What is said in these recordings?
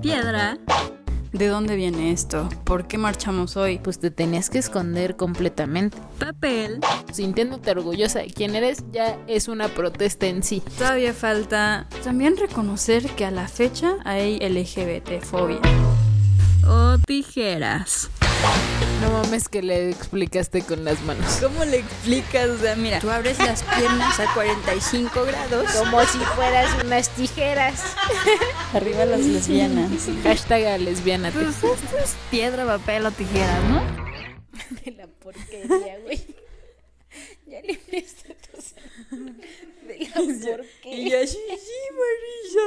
Piedra. ¿De dónde viene esto? ¿Por qué marchamos hoy? Pues te tenías que esconder completamente. Papel. Sintiéndote orgullosa de quién eres, ya es una protesta en sí. Todavía falta también reconocer que a la fecha hay LGBT-fobia. O tijeras. No mames que le explicaste con las manos. ¿Cómo le explicas? O sea, mira, tú abres las piernas a 45 grados. Como si fueras unas tijeras. Arriba las lesbianas. Hashtag a lesbiana. Pues esto es piedra, papel o tijeras, ¿no? De la porquería, güey. Ya limpiaste tus... De la porquería. Y así, sí, Marisa.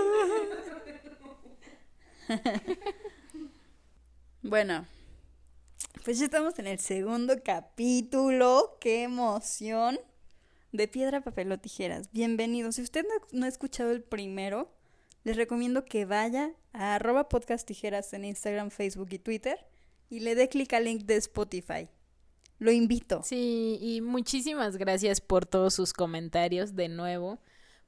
bueno, pues ya estamos en el segundo capítulo. ¡Qué emoción! De Piedra, Papel o Tijeras. Bienvenidos. Si usted no, ha escuchado el primero, les recomiendo que vaya a arroba podcast tijeras en Instagram, Facebook y Twitter y le dé clic al link de Spotify. Lo invito. Sí, y muchísimas gracias por todos sus comentarios de nuevo,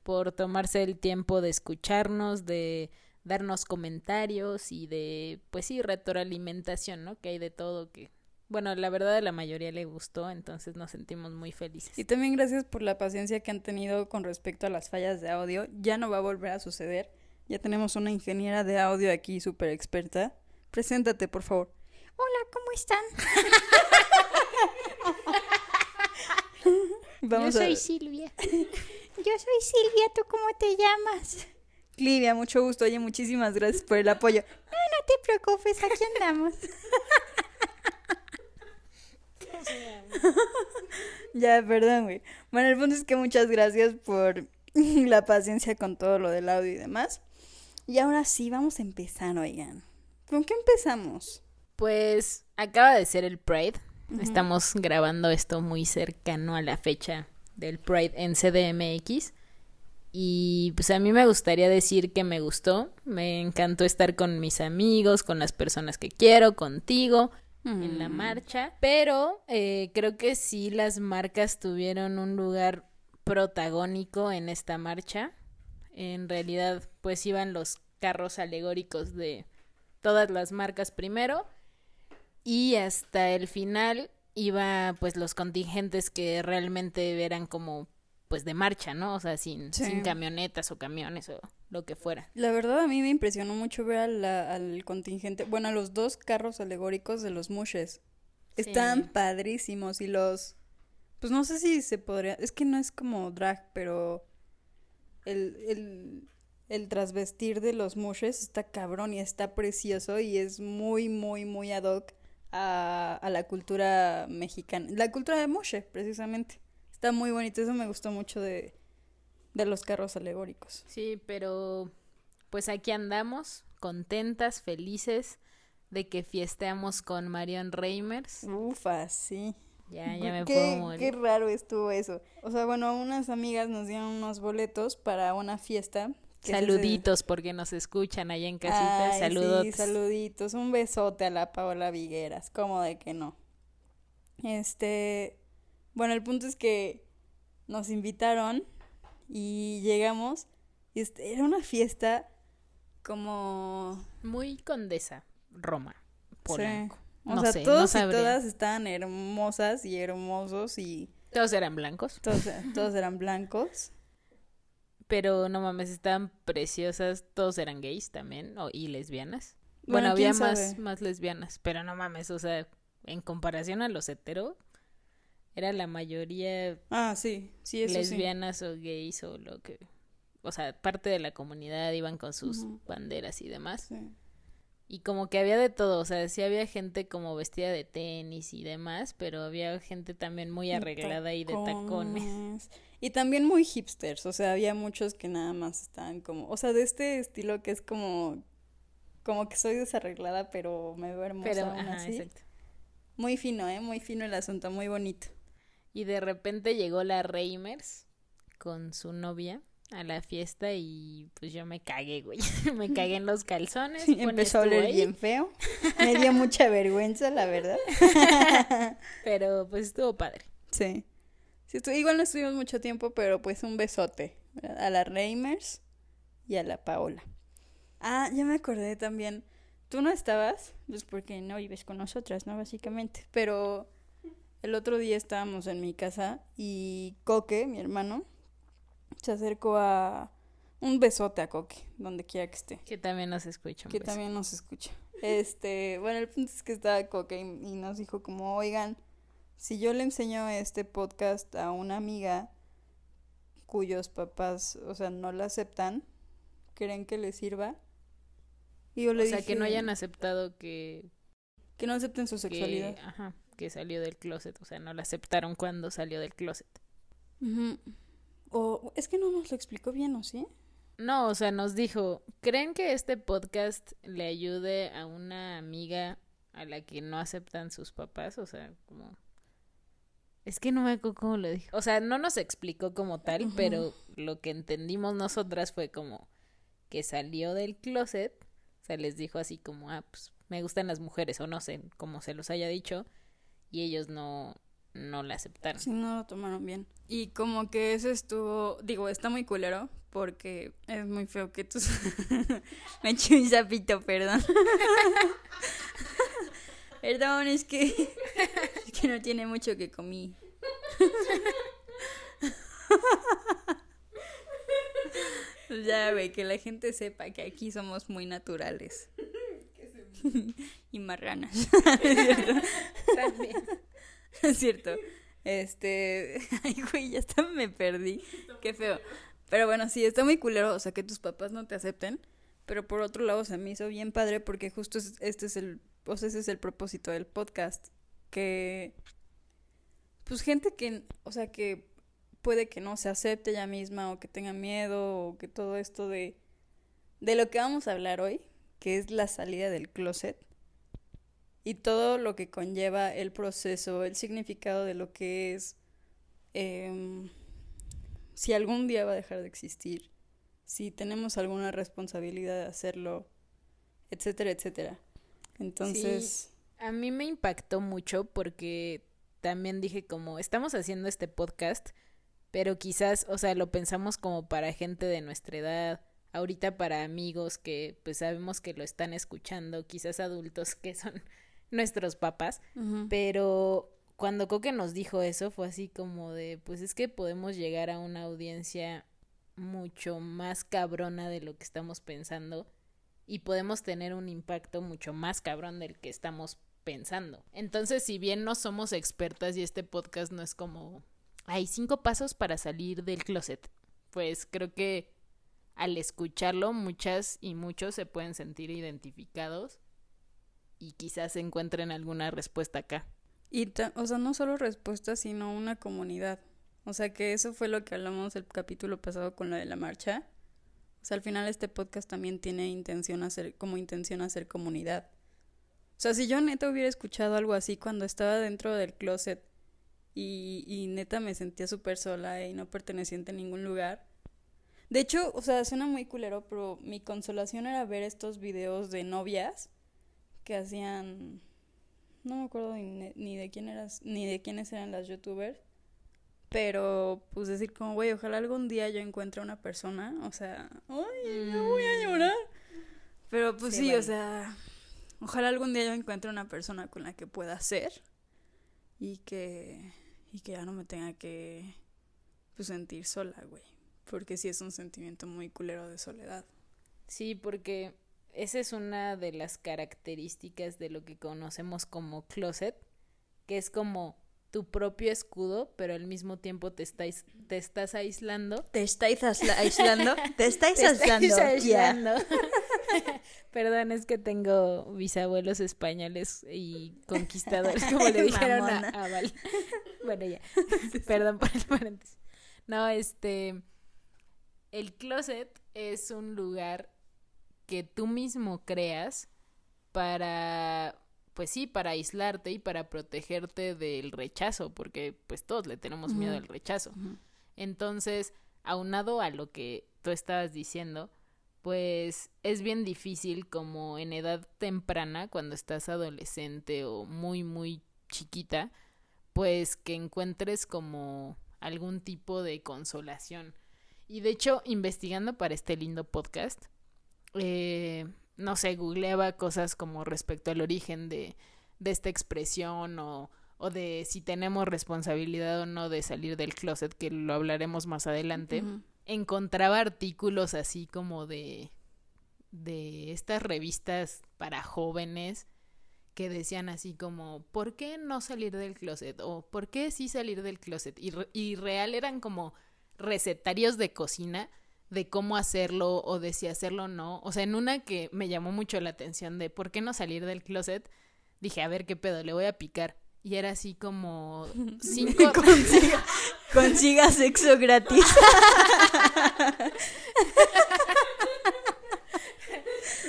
por tomarse el tiempo de escucharnos, de darnos comentarios y de, pues sí, retroalimentación, ¿no? Que hay de todo que, bueno, la verdad a la mayoría le gustó, entonces nos sentimos muy felices. Y también gracias por la paciencia que han tenido con respecto a las fallas de audio. Ya no va a volver a suceder. Ya tenemos una ingeniera de audio aquí súper experta. Preséntate, por favor. Hola, ¿cómo están? Vamos Yo a- soy Silvia. Yo soy Silvia, ¿tú cómo te llamas? Livia, mucho gusto. Oye, muchísimas gracias por el apoyo. No, no te preocupes, aquí andamos. ya, perdón, güey. Bueno, el punto es que muchas gracias por la paciencia con todo lo del audio y demás. Y ahora sí, vamos a empezar, oigan. ¿Con qué empezamos? Pues acaba de ser el Pride. Estamos grabando esto muy cercano a la fecha del Pride en CDMX. Y pues a mí me gustaría decir que me gustó. Me encantó estar con mis amigos, con las personas que quiero, contigo en la marcha. Pero eh, creo que sí las marcas tuvieron un lugar protagónico en esta marcha. En realidad, pues iban los carros alegóricos de todas las marcas primero y hasta el final iba pues los contingentes que realmente eran como pues de marcha, ¿no? O sea, sin, Sí. sin camionetas o camiones o lo que fuera. La verdad a mí me impresionó mucho ver a la- al contingente, bueno, a los dos carros alegóricos de los mushes. Están padrísimos y los, pues no sé si se podría, es que no es como drag, pero el, el, el trasvestir de los mushes está cabrón y está precioso y es muy, muy, muy ad hoc a, a la cultura mexicana, la cultura de mushe, precisamente. Está muy bonito, eso me gustó mucho de, de los carros alegóricos. Sí, pero pues aquí andamos, contentas, felices de que fiesteamos con Marion Reimers. Ufa, sí. Ya, ya me qué, puedo morir. qué raro estuvo eso. O sea, bueno, unas amigas nos dieron unos boletos para una fiesta. se Saluditos porque nos escuchan allá en casita. Ay, Saludos. Sí, saluditos. Un besote a la Paola Vigueras. ¿Cómo de que no? Este. Bueno, el punto es que nos invitaron y llegamos. Y este, era una fiesta como. Muy condesa, Roma, Polanco. Sí. O No sea, sé, no todos y todas estaban hermosas y hermosos y Todos eran blancos, todos, todos eran blancos. pero no mames, estaban preciosas. Todos eran gays también, o, y lesbianas. Bueno, Bueno, había más, más lesbianas, pero no mames, o sea, en comparación a los hetero, era la mayoría Ah, sí, sí, eso sí. lesbianas o gays o lo que... O sea, parte de la comunidad iban con sus banderas y demás. Sí. Y como que había de todo, o sea, sí había gente como vestida de tenis y demás, pero había gente también muy arreglada y de tacones. Y también muy hipsters, o sea, había muchos que nada más estaban como, o sea, de este estilo que es como, como que soy desarreglada, pero me veo hermosa Pero, aún ajá, así. exacto. Muy fino, ¿eh? Muy fino el asunto, muy bonito. Y de repente llegó la Reimers con su novia a la fiesta y pues yo me cagué, güey. me cagué en los calzones. Sí, empezó a oler bien feo. Me dio mucha vergüenza, la verdad. Pero pues estuvo padre. Sí. Igual no estuvimos mucho tiempo, pero pues un besote a la Reimers y a la Paola. Ah, ya me acordé también. Tú no estabas, pues porque no vives con nosotras, ¿no? Básicamente. Pero el otro día estábamos en mi casa y Coque, mi hermano, se acercó a un besote a Coque, donde quiera que esté. Que también nos escucha. Que beso. también nos escucha. Este, bueno, el punto es que estaba Coque y, y nos dijo como, oigan, si yo le enseño este podcast a una amiga cuyos papás, o sea, no la aceptan, ¿creen que le sirva? Y yo O le sea, dije que no hayan aceptado que, que no acepten su que, sexualidad. ajá, que salió del closet. O sea, no la aceptaron cuando salió del closet. O es que no nos lo explicó bien, ¿o sí? No, o sea, nos dijo, ¿creen que este podcast le ayude a una amiga a la que no aceptan sus papás? O sea, como... Es que no me acuerdo cómo lo dijo. O sea, no nos explicó como tal, pero lo que entendimos nosotras fue como que salió del closet, o sea, les dijo así como, ah, pues me gustan las mujeres, o no sé, como se los haya dicho, y ellos no, no la aceptaron. Sí, no lo tomaron bien. Y como que eso estuvo, digo, está muy culero porque es muy feo que tus... Me eché un sapito, perdón. perdón, es que... es que no tiene mucho que comí. Ya, güey, que la gente sepa que aquí somos muy naturales. y marranas. También. Es cierto. Este. Ay, güey, ya hasta me perdí. Qué feo. Pero bueno, sí, está muy culero. O sea, que tus papás no te acepten. Pero por otro lado, se me hizo bien padre porque justo es- este es el. O sea, ese es el propósito del podcast. Que. Pues gente que. O sea, que puede que no se acepte ella misma o que tenga miedo o que todo esto de. De lo que vamos a hablar hoy, que es la salida del closet y todo lo que conlleva el proceso, el significado de lo que es, em, si algún día va a dejar de existir, si tenemos alguna responsabilidad de hacerlo, etcétera, etcétera. Entonces, A mí me impactó mucho porque también dije como estamos haciendo este podcast, pero quizás, o sea, lo pensamos como para gente de nuestra edad, ahorita para amigos que pues sabemos que lo están escuchando, quizás adultos que son nuestros papás, pero cuando Coque nos dijo eso fue así como de, pues es que podemos llegar a una audiencia mucho más cabrona de lo que estamos pensando y podemos tener un impacto mucho más cabrón del que estamos pensando. Entonces, si bien no somos expertas y este podcast no es como, hay cinco pasos para salir del closet, pues creo que al escucharlo muchas y muchos se pueden sentir identificados y quizás encuentren alguna respuesta acá. Y, o sea, no solo respuestas, sino una comunidad. O sea, que eso fue lo que hablamos el capítulo pasado con lo de la marcha. O sea, al final este podcast también tiene intención hacer, como intención hacer comunidad. O sea, si yo neta hubiera escuchado algo así cuando estaba dentro del closet y, y neta me sentía súper sola y no perteneciente a ningún lugar. De hecho, o sea, suena muy culero, pero mi consolación era ver estos videos de novias que hacían no me acuerdo ni, ni de quién eras, ni de quiénes eran las youtubers. Pero, pues decir como, güey, ojalá algún día yo encuentre una persona. O sea, ay, yo voy a llorar. Pero pues Sí, o sea, ojalá algún día yo encuentre una persona con la que pueda ser. Y que, y que ya no me tenga que, pues, sentir sola, güey. Porque sí es un sentimiento muy culero de soledad. Sí, porque esa es una de las características de lo que conocemos como closet, que es como tu propio escudo, pero al mismo tiempo te, estáis, te estás aislando. ¿Te estáis aisla- aislando? ¿Te estáis Te estáis aislando? Perdón, es que tengo bisabuelos españoles y conquistadores, como le dijeron a, a Val. Bueno, ya. Perdón por el paréntesis. No, este. El closet es un lugar que tú mismo creas para. Pues sí, para aislarte y para protegerte del rechazo, porque pues todos le tenemos miedo al rechazo. Entonces, aunado a lo que tú estabas diciendo, pues es bien difícil como en edad temprana, cuando estás adolescente o muy, muy chiquita, pues que encuentres como algún tipo de consolación. Y de hecho, investigando para este lindo podcast, eh, no sé, googleaba cosas como respecto al origen de, de esta expresión o, o de si tenemos responsabilidad o no de salir del closet, que lo hablaremos más adelante, encontraba artículos así como de de estas revistas para jóvenes que decían así como ¿por qué no salir del closet? o ¿por qué sí salir del closet? y, y real eran como recetarios de cocina de cómo hacerlo o de si hacerlo o no. O sea, en una que me llamó mucho la atención de ¿por qué no salir del closet? Dije, a ver qué pedo, le voy a picar. Y era así como cinco... Consiga, consiga sexo gratis.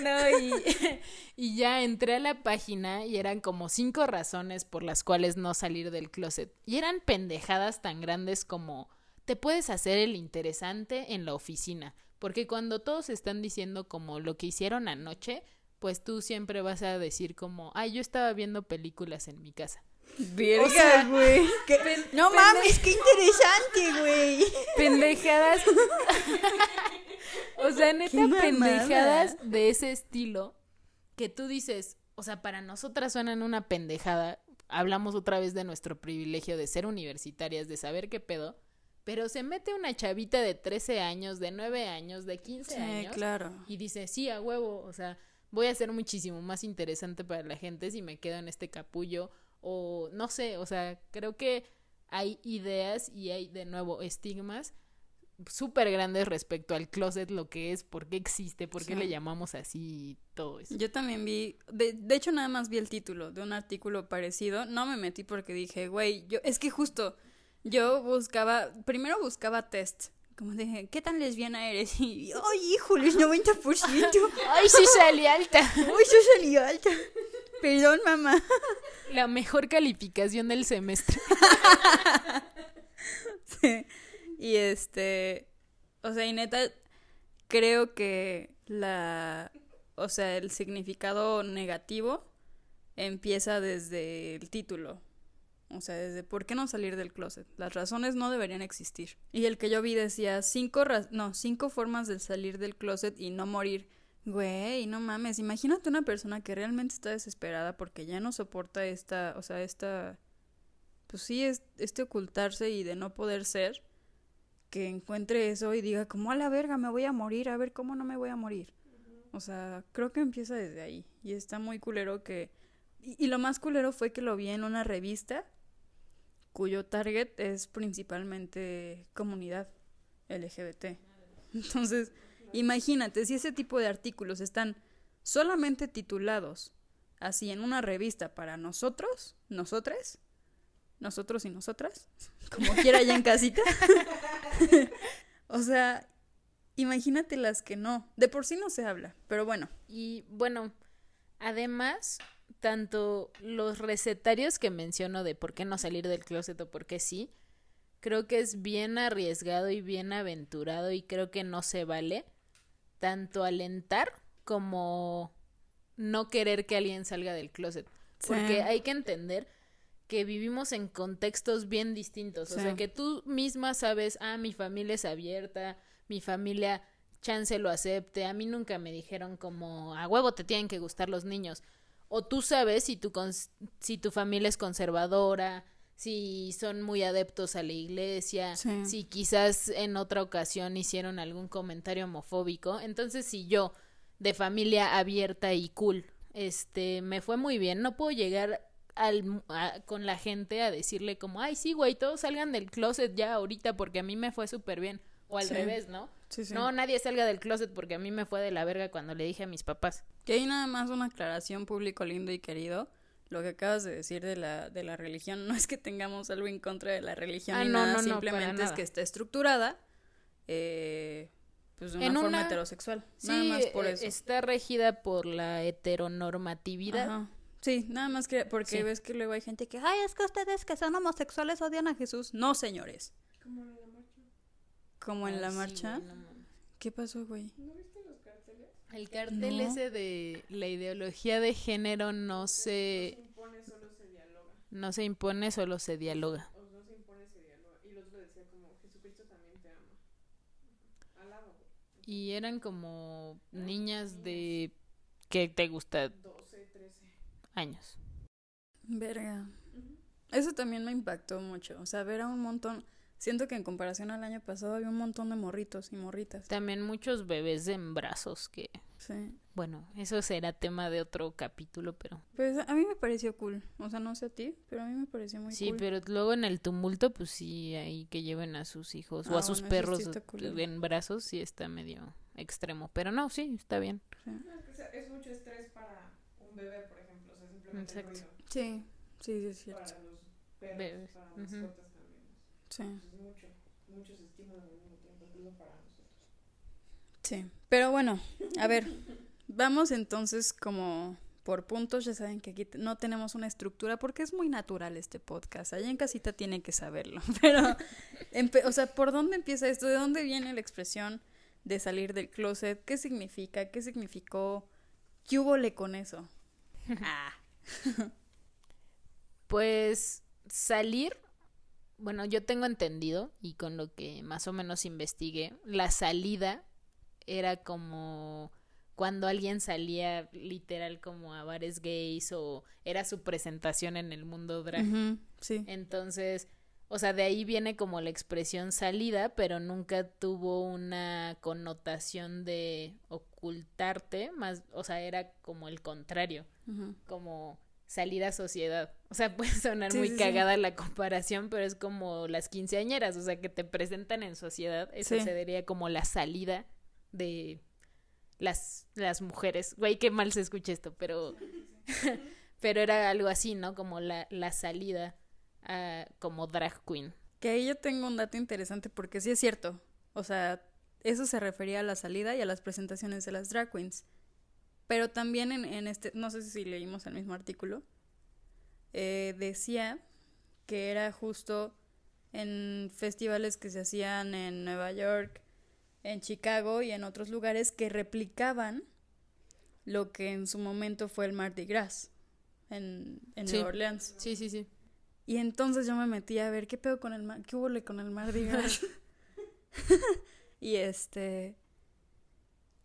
No, y, y ya entré a la página y eran como cinco razones por las cuales no salir del closet. Y eran pendejadas tan grandes como te puedes hacer el interesante en la oficina. Porque cuando todos están diciendo como lo que hicieron anoche, pues tú siempre vas a decir como, ay, yo estaba viendo películas en mi casa. Verga, O sea, güey. ¿Qué- No mames, qué interesante, güey. pendejadas. o sea, neta, pendejadas de ese estilo que tú dices, o sea, para nosotras suenan una pendejada. Hablamos otra vez de nuestro privilegio de ser universitarias, de saber qué pedo. Pero se mete una chavita de 13 años, de 9 años, de 15 Sí, años. claro. Y dice, sí, a huevo, o sea, voy a ser muchísimo más interesante para la gente si me quedo en este capullo o no sé, o sea, creo que hay ideas y hay de nuevo estigmas súper grandes respecto al closet, lo que es, por qué existe, por qué Sí. le llamamos así y todo eso. Yo también vi, de, de hecho nada más vi el título de un artículo parecido, no me metí porque dije, güey, yo, es que justo, yo buscaba, primero buscaba test, como dije, ¿qué tan lesbiana eres? Y, ay, híjoles, 90%, ¡Ay, sí salí alta! uy, yo salí alta, perdón, mamá. La mejor calificación del semestre. Sí. Y este, o sea, y neta, creo que la, o sea, el significado negativo empieza desde el título. O sea, desde por qué no salir del closet. Las razones no deberían existir. Y el que yo vi decía cinco, ra- no, cinco formas de salir del closet y no morir. Güey, no mames. Imagínate una persona que realmente está desesperada porque ya no soporta esta, o sea, esta, pues sí, es, este ocultarse y de no poder ser, que encuentre eso y diga, como a la verga, me voy a morir, a ver cómo no me voy a morir. O sea, creo que empieza desde ahí. Y está muy culero que... Y, y lo más culero fue que lo vi en una revista cuyo target es principalmente comunidad LGBT. Entonces, imagínate, si ese tipo de artículos están solamente titulados así en una revista para nosotros, nosotras, nosotros y nosotras, como quiera ya en casita. o sea, imagínate las que no. De por sí no se habla, pero bueno. Y bueno, además, tanto los recetarios que menciono de por qué no salir del closet o por qué sí, creo que es bien arriesgado y bien aventurado y creo que no se vale tanto alentar como no querer que alguien salga del closet. Porque hay que entender que vivimos en contextos bien distintos. O sea, que tú misma sabes, ah, mi familia es abierta, mi familia chance lo acepte. A mí nunca me dijeron como, a huevo te tienen que gustar los niños. O tú sabes si tu, si tu familia es conservadora, si son muy adeptos a la iglesia, Sí. si quizás en otra ocasión hicieron algún comentario homofóbico. Entonces, si yo, de familia abierta y cool, este, me fue muy bien, no puedo llegar al, a- con la gente a decirle como, ay, sí, güey, todos salgan del closet ya ahorita porque a mí me fue súper bien. O al Sí. revés, ¿no? Sí, sí. No, nadie salga del closet porque a mí me fue de la verga cuando le dije a mis papás. Que hay nada más una aclaración público lindo y querido. Lo que acabas de decir de la, de la religión, no es que tengamos algo en contra de la religión Ah, ni no, nada, no, no, simplemente es nada. que está estructurada eh, pues de una En forma una- heterosexual. Sí, nada más por eh, eso. está regida por la heteronormatividad. Ajá. Sí, nada más que porque Sí. ves que luego hay gente que, ay, es que ustedes que son homosexuales odian a Jesús. No, señores. Como en la sí, marcha. güey, no. ¿Qué pasó, güey? El cartel No. ese de la ideología de género no se... No se impone, solo se dialoga. Y eran como niñas de... ¿Qué te gusta? 12, 13 años. Verga. Eso también me impactó mucho. O sea, ver a un montón. Siento que en comparación al año pasado había un montón de morritos y morritas. También muchos bebés en brazos que... Sí. Bueno, eso será tema de otro capítulo, pero... Pues a mí me pareció cool. O sea, no sé a ti, pero a mí me pareció muy Sí, cool. pero luego en el tumulto, pues sí, ahí que lleven a sus hijos o Ah, a sus bueno, sí perros está culero. en brazos, sí está medio extremo. Pero no, sí, está bien. Es mucho estrés para un bebé, por ejemplo. O sea, simplemente el Exacto. ruido. Sí, sí, sí, es cierto. Para los perros, Bebés. para mascotas también. Sí. Es mucho, muchos estímulos al mismo tiempo, incluso para nosotros. Sí. Pero bueno, a ver. Vamos entonces como por puntos. Ya saben que aquí no tenemos una estructura porque es muy natural este podcast. Allá en casita tienen que saberlo. Pero, empe- o sea, ¿por dónde empieza esto? ¿De dónde viene la expresión de salir del closet? ¿Qué significa? ¿Qué significó? ¿Qué hubo con eso? Ah. Pues salir, bueno, yo tengo entendido y con lo que más o menos investigué, la salida era como cuando alguien salía literal como a bares gays o era su presentación en el mundo drag. Sí. Entonces, o sea, de ahí viene como la expresión salida, pero nunca tuvo una connotación de ocultarte, más, o sea, era como el contrario, como salir a sociedad. O sea, puede sonar Sí, muy sí, sí. cagada la comparación, pero es como las quinceañeras, o sea, que te presentan en sociedad, eso se diría como la salida de las, las mujeres. Güey, qué mal se escucha esto, pero pero era algo así, ¿no? Como la, la salida a- como drag queen. Que ahí yo tengo un dato interesante porque sí es cierto. O sea, eso se refería a la salida y a las presentaciones de las drag queens. Pero también en, en este, no sé si leímos el mismo artículo, eh, decía que era justo en festivales que se hacían en Nueva York, en Chicago y en otros lugares que replicaban lo que en su momento fue el Mardi Gras en, en Sí. Nueva Orleans. Sí, sí, sí. Y entonces yo me metí a ver qué pedo con el mar, qué hubo con el Mardi Gras. y este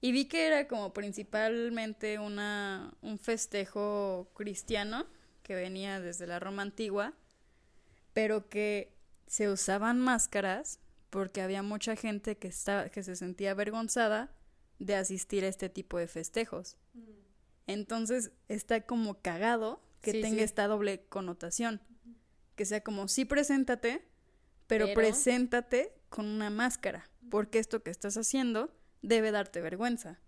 y vi que era como principalmente una un festejo cristiano que venía desde la Roma antigua, pero que se usaban máscaras porque había mucha gente que estaba que se sentía avergonzada de asistir a este tipo de festejos. Entonces está como cagado que Sí, tenga sí. esta doble connotación. Que sea como, sí, preséntate, pero, Pero- preséntate con una máscara, porque esto que estás haciendo debe darte vergüenza.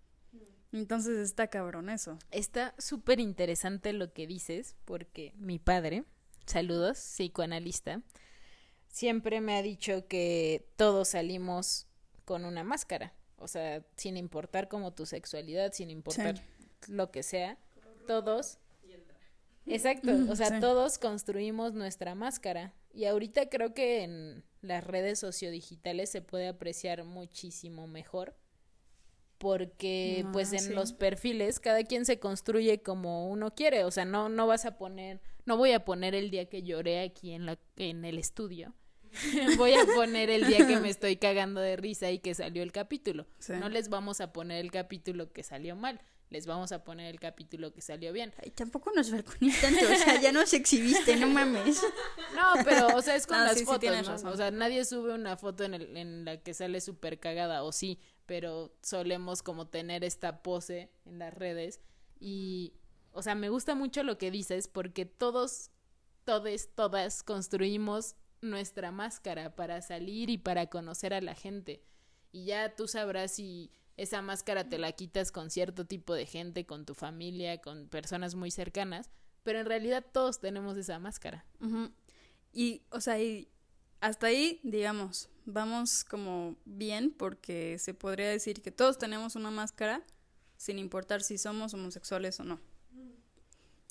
Entonces está cabrón eso. Está súper interesante lo que dices, porque mi padre, saludos, psicoanalista, siempre me ha dicho que todos salimos con una máscara. O sea, sin importar como tu sexualidad, sin importar lo que sea, todos. Exacto, o sea, sí. todos construimos nuestra máscara. Y ahorita creo que en las redes sociodigitales se puede apreciar muchísimo mejor. Porque, pues, Ah, en sí. los perfiles cada quien se construye como uno quiere. O sea, no, no vas a poner, no voy a poner el día que lloré aquí en la, en el estudio. voy a poner el día que me estoy cagando de risa y que salió el capítulo. Sí. No les vamos a poner el capítulo que salió mal, les vamos a poner el capítulo que salió bien. Ay, tampoco nos balcones tanto, o sea, ya nos exhibiste, no mames. No, pero, o sea, es con No, las sí, fotos. O sea, nadie sube una foto en, el- en la que sale súper cagada, o sí, pero solemos como tener esta pose en las redes. Y, o sea, me gusta mucho lo que dices porque todos, todes, todas construimos nuestra máscara para salir y para conocer a la gente. Y ya tú sabrás si esa máscara te la quitas con cierto tipo de gente, con tu familia, con personas muy cercanas, pero en realidad todos tenemos esa máscara. Y, o sea, y hasta ahí, digamos, vamos como bien porque se podría decir que todos tenemos una máscara sin importar si somos homosexuales o no.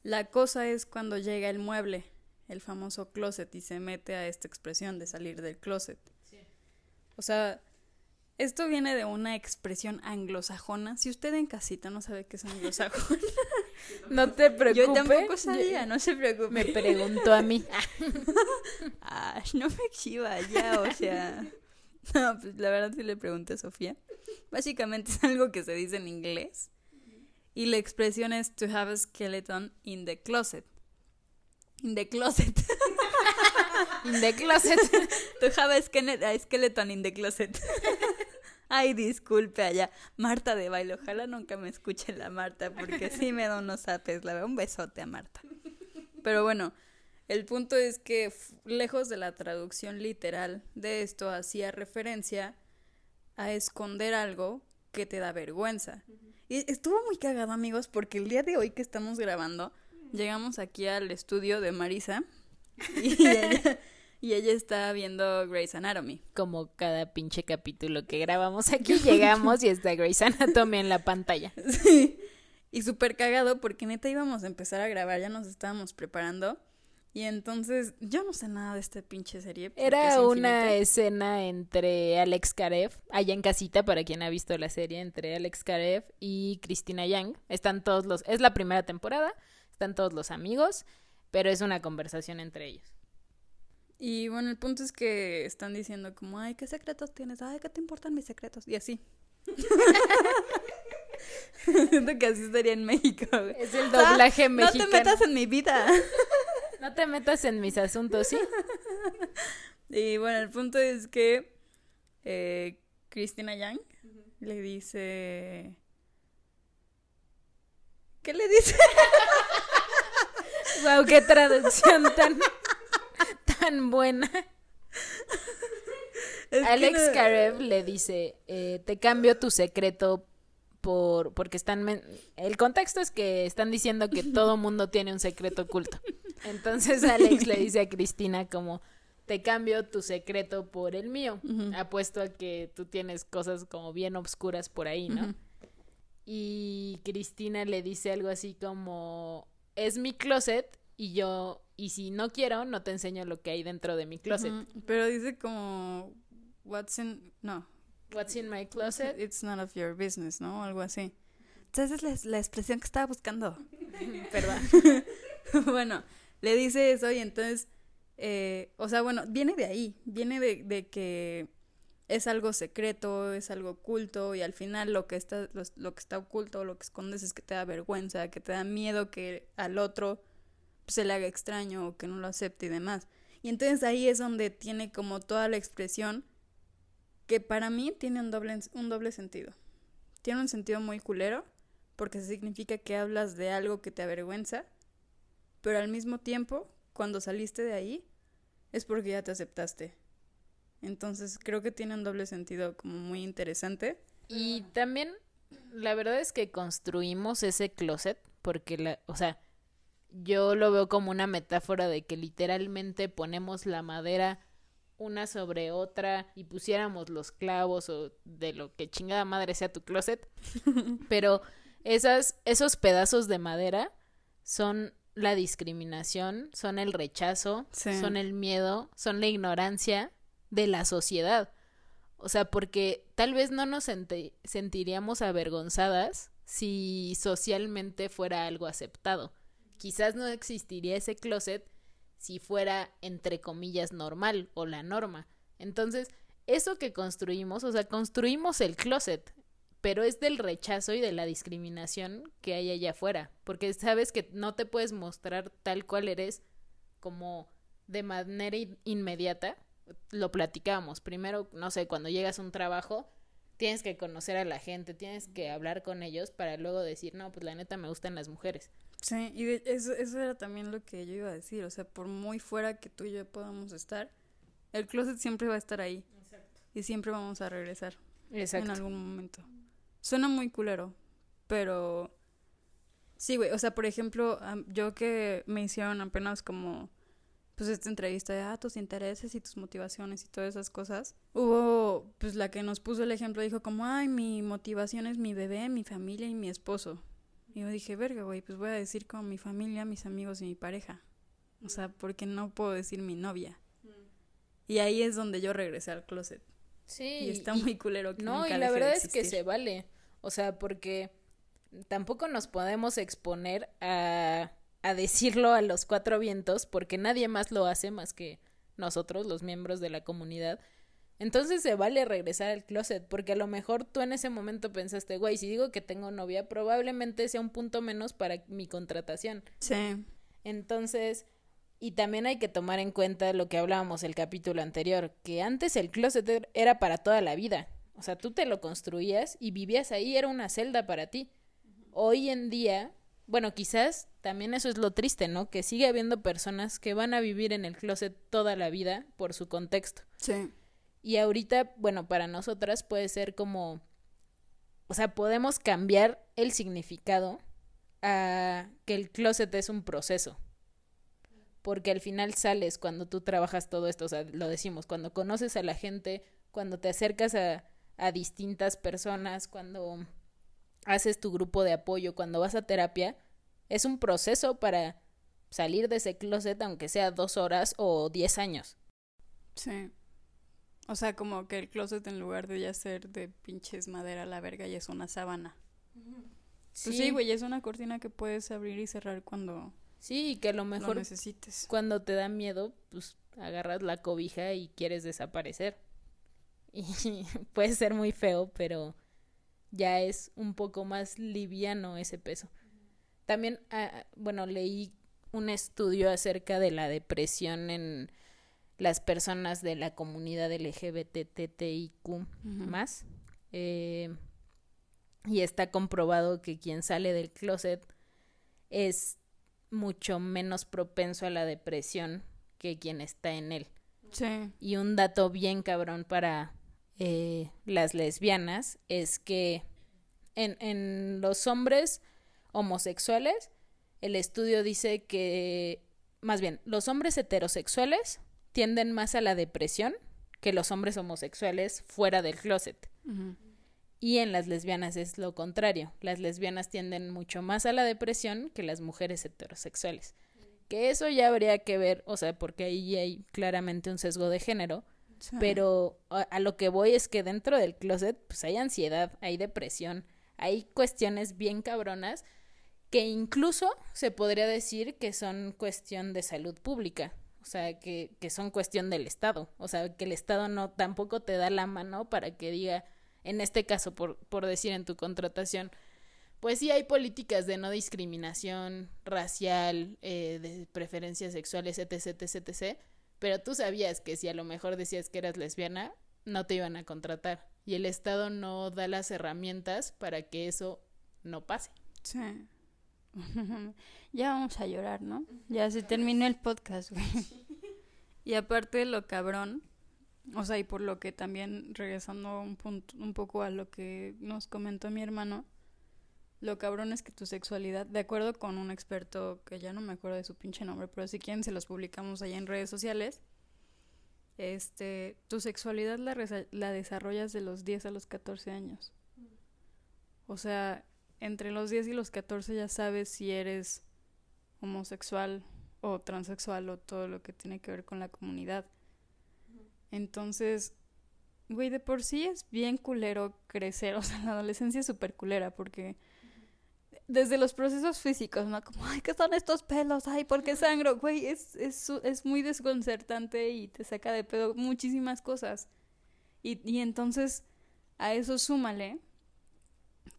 La cosa es cuando llega el mueble, el famoso closet, y se mete a esta expresión de salir del closet. O sea, esto viene de una expresión anglosajona. Si usted en casita no sabe qué es anglosajón, No te preocupes. yo tampoco sabía, no se preocupe. Me preguntó a mí. Ah, no me exhiba ya, o sea. No, pues la verdad sí le pregunté a Sofía. Básicamente es algo que se dice en inglés. Y la expresión es to have a skeleton in the closet. In the closet. In the closet. to have a skeleton in the closet. Ay, disculpe allá. Marta de baile. Ojalá nunca me escuche la Marta porque sí me da unos apes. La veo un besote a Marta. Pero bueno, el punto es que lejos de la traducción literal de esto hacía referencia a esconder algo que te da vergüenza. Y estuvo muy cagado, amigos, porque el día de hoy que estamos grabando, llegamos aquí al estudio de Marisa y y ella está viendo Grey's Anatomy. Como cada pinche capítulo que grabamos aquí, llegamos y está Grey's Anatomy en la pantalla. Sí. Y súper cagado porque neta íbamos a empezar a grabar, ya nos estábamos preparando. Y entonces, yo no sé nada de esta pinche serie. es Era una escena entre Alex Karev, allá en casita, para quien ha visto la serie, entre Alex Karev y Christina Yang. Están todos los, es la primera temporada, están todos los amigos, pero es una conversación entre ellos. Y bueno, el punto es que están diciendo como, ay, ¿qué secretos tienes? Ay, ¿qué te importan mis secretos? Y así. Siento que así sería en México. güey. Es el O sea, doblaje No mexicano. te metas en mi vida. No te metas en mis asuntos, ¿sí? Y bueno, el punto es que eh, Christina Yang le dice... ¿Qué le dice? Wow, qué traducción tan, tan buena. Es Alex no- Karev le dice, eh, te cambio tu secreto por porque están men- el contexto es que están diciendo que todo mundo tiene un secreto oculto. Entonces Alex le dice a Cristina como te cambio tu secreto por el mío. Apuesto a que tú tienes cosas como bien obscuras por ahí, ¿no? Y Cristina le dice algo así como es mi closet y yo y si no quiero no te enseño lo que hay dentro de mi closet. Pero dice como... What's in... No. What's in my closet? It's none of your business, ¿no? Algo así. Entonces esa es la, la expresión que estaba buscando. Perdón. bueno, le dice eso y entonces, eh, o sea, bueno, viene de ahí, viene de, de que es algo secreto, es algo oculto y al final lo que está, lo, lo que está oculto, lo que escondes es que te da vergüenza, que te da miedo que al otro se le haga extraño o que no lo acepte y demás. Y entonces ahí es donde tiene como toda la expresión que para mí tiene un doble, un doble sentido. Tiene un sentido muy culero porque significa que hablas de algo que te avergüenza pero al mismo tiempo, cuando saliste de ahí, es porque ya te aceptaste. Entonces creo que tiene un doble sentido como muy interesante. Y también, la verdad es que construimos ese closet porque, la, o sea, yo lo veo como una metáfora de que literalmente ponemos la madera una sobre otra y pusiéramos los clavos o de lo que chingada madre sea tu closet. Pero esas, esos pedazos de madera son la discriminación, son el rechazo, Sí. son el miedo, son la ignorancia de la sociedad. O sea, porque tal vez no nos senti- sentiríamos avergonzadas si socialmente fuera algo aceptado. Quizás no existiría ese closet si fuera, entre comillas, normal o la norma. Entonces, eso que construimos, o sea, construimos el closet, pero es del rechazo y de la discriminación que hay allá afuera, porque sabes que no te puedes mostrar tal cual eres como de manera in- inmediata. Lo platicamos. Primero, no sé, cuando llegas a un trabajo, tienes que conocer a la gente, tienes que hablar con ellos para luego decir, no, pues la neta me gustan las mujeres. Sí, y de- eso, eso era también lo que yo iba a decir. O sea, por muy fuera que tú y yo podamos estar, el closet siempre va a estar ahí. Y siempre vamos a regresar en algún momento. Suena muy culero, pero sí, güey. O sea, por ejemplo, yo que me hicieron apenas como pues esta entrevista de ah, tus intereses y tus motivaciones y todas esas cosas. Hubo, pues la que nos puso el ejemplo dijo como, ay, mi motivación es mi bebé, mi familia y mi esposo. Y yo dije, verga, güey, pues voy a decir como mi familia, mis amigos y mi pareja. O sea, porque no puedo decir mi novia. Y ahí es donde yo regresé al closet. Sí, Y está muy culero que No, nunca y la verdad es que se vale. O sea, porque tampoco nos podemos exponer a, a decirlo a los cuatro vientos porque nadie más lo hace más que nosotros, los miembros de la comunidad. Entonces se vale regresar al closet, porque a lo mejor tú en ese momento pensaste, güey, si digo que tengo novia, probablemente sea un punto menos para mi contratación. Sí. Entonces, y también hay que tomar en cuenta lo que hablábamos el capítulo anterior, que antes el closet er, era para toda la vida. O sea, tú te lo construías y vivías ahí, era una celda para ti. Hoy en día, bueno, quizás también eso es lo triste, ¿no? Que sigue habiendo personas que van a vivir en el closet toda la vida por su contexto. Sí. Y ahorita, bueno, para nosotras puede ser como, o sea, podemos cambiar el significado a que el closet es un proceso. Porque al final sales cuando tú trabajas todo esto, o sea, lo decimos, cuando conoces a la gente, cuando te acercas a, a distintas personas, cuando haces tu grupo de apoyo, cuando vas a terapia, es un proceso para salir de ese closet, aunque sea dos horas o diez años. Sí. O sea, como que el closet en lugar de ya ser de pinches madera a la verga ya es una sábana. Pues sí, güey, es una cortina que puedes abrir y cerrar cuando Sí, que a lo lo mejor necesites. cuando te da miedo, pues agarras la cobija y quieres desaparecer. Y puede ser muy feo, pero ya es un poco más liviano ese peso. También, ah, bueno, leí un estudio acerca de la depresión en las personas de la comunidad LGBTTIQ más. Eh, y está comprobado que quien sale del closet es mucho menos propenso a la depresión que quien está en él. Sí. Y un dato bien cabrón para eh, las lesbianas es que en, en los hombres homosexuales, el estudio dice que, más bien, los hombres heterosexuales tienden más a la depresión que los hombres homosexuales fuera del closet. Y en las lesbianas es lo contrario. Las lesbianas tienden mucho más a la depresión que las mujeres heterosexuales. Que eso ya habría que ver, o sea, porque ahí hay claramente un sesgo de género, Sí. pero a, a lo que voy es que dentro del closet pues hay ansiedad, hay depresión, hay cuestiones bien cabronas que incluso se podría decir que son cuestión de salud pública, o sea, que, que son cuestión del Estado, o sea, que el Estado no tampoco te da la mano para que diga, en este caso, por, por decir en tu contratación, pues sí hay políticas de no discriminación racial, eh, de preferencias sexuales, etc, etc, etc, pero tú sabías que si a lo mejor decías que eras lesbiana, no te iban a contratar. Y el Estado no da las herramientas para que eso no pase. Sí. Ya vamos a llorar, ¿no? Ya se terminó el podcast, güey. Y aparte lo cabrón, o sea, y por lo que también regresando un punto, un poco a lo que nos comentó mi hermano, lo cabrón es que tu sexualidad, de acuerdo con un experto que ya no me acuerdo de su pinche nombre, pero si quieren se los publicamos allá en redes sociales. Este, tu sexualidad la, desarrollas de los 10 a los 14 años. O sea, entre los 10 y los 14 ya sabes si eres homosexual o transexual o todo lo que tiene que ver con la comunidad. Entonces, güey, de por sí es bien culero crecer, o sea, la adolescencia es súper culera porque desde los procesos físicos, ¿no? Como, ay, ¿qué son estos pelos? Ay, ¿por qué sangro? Güey, es, es, es muy desconcertante y te saca de pedo muchísimas cosas. Y, y entonces, a eso súmale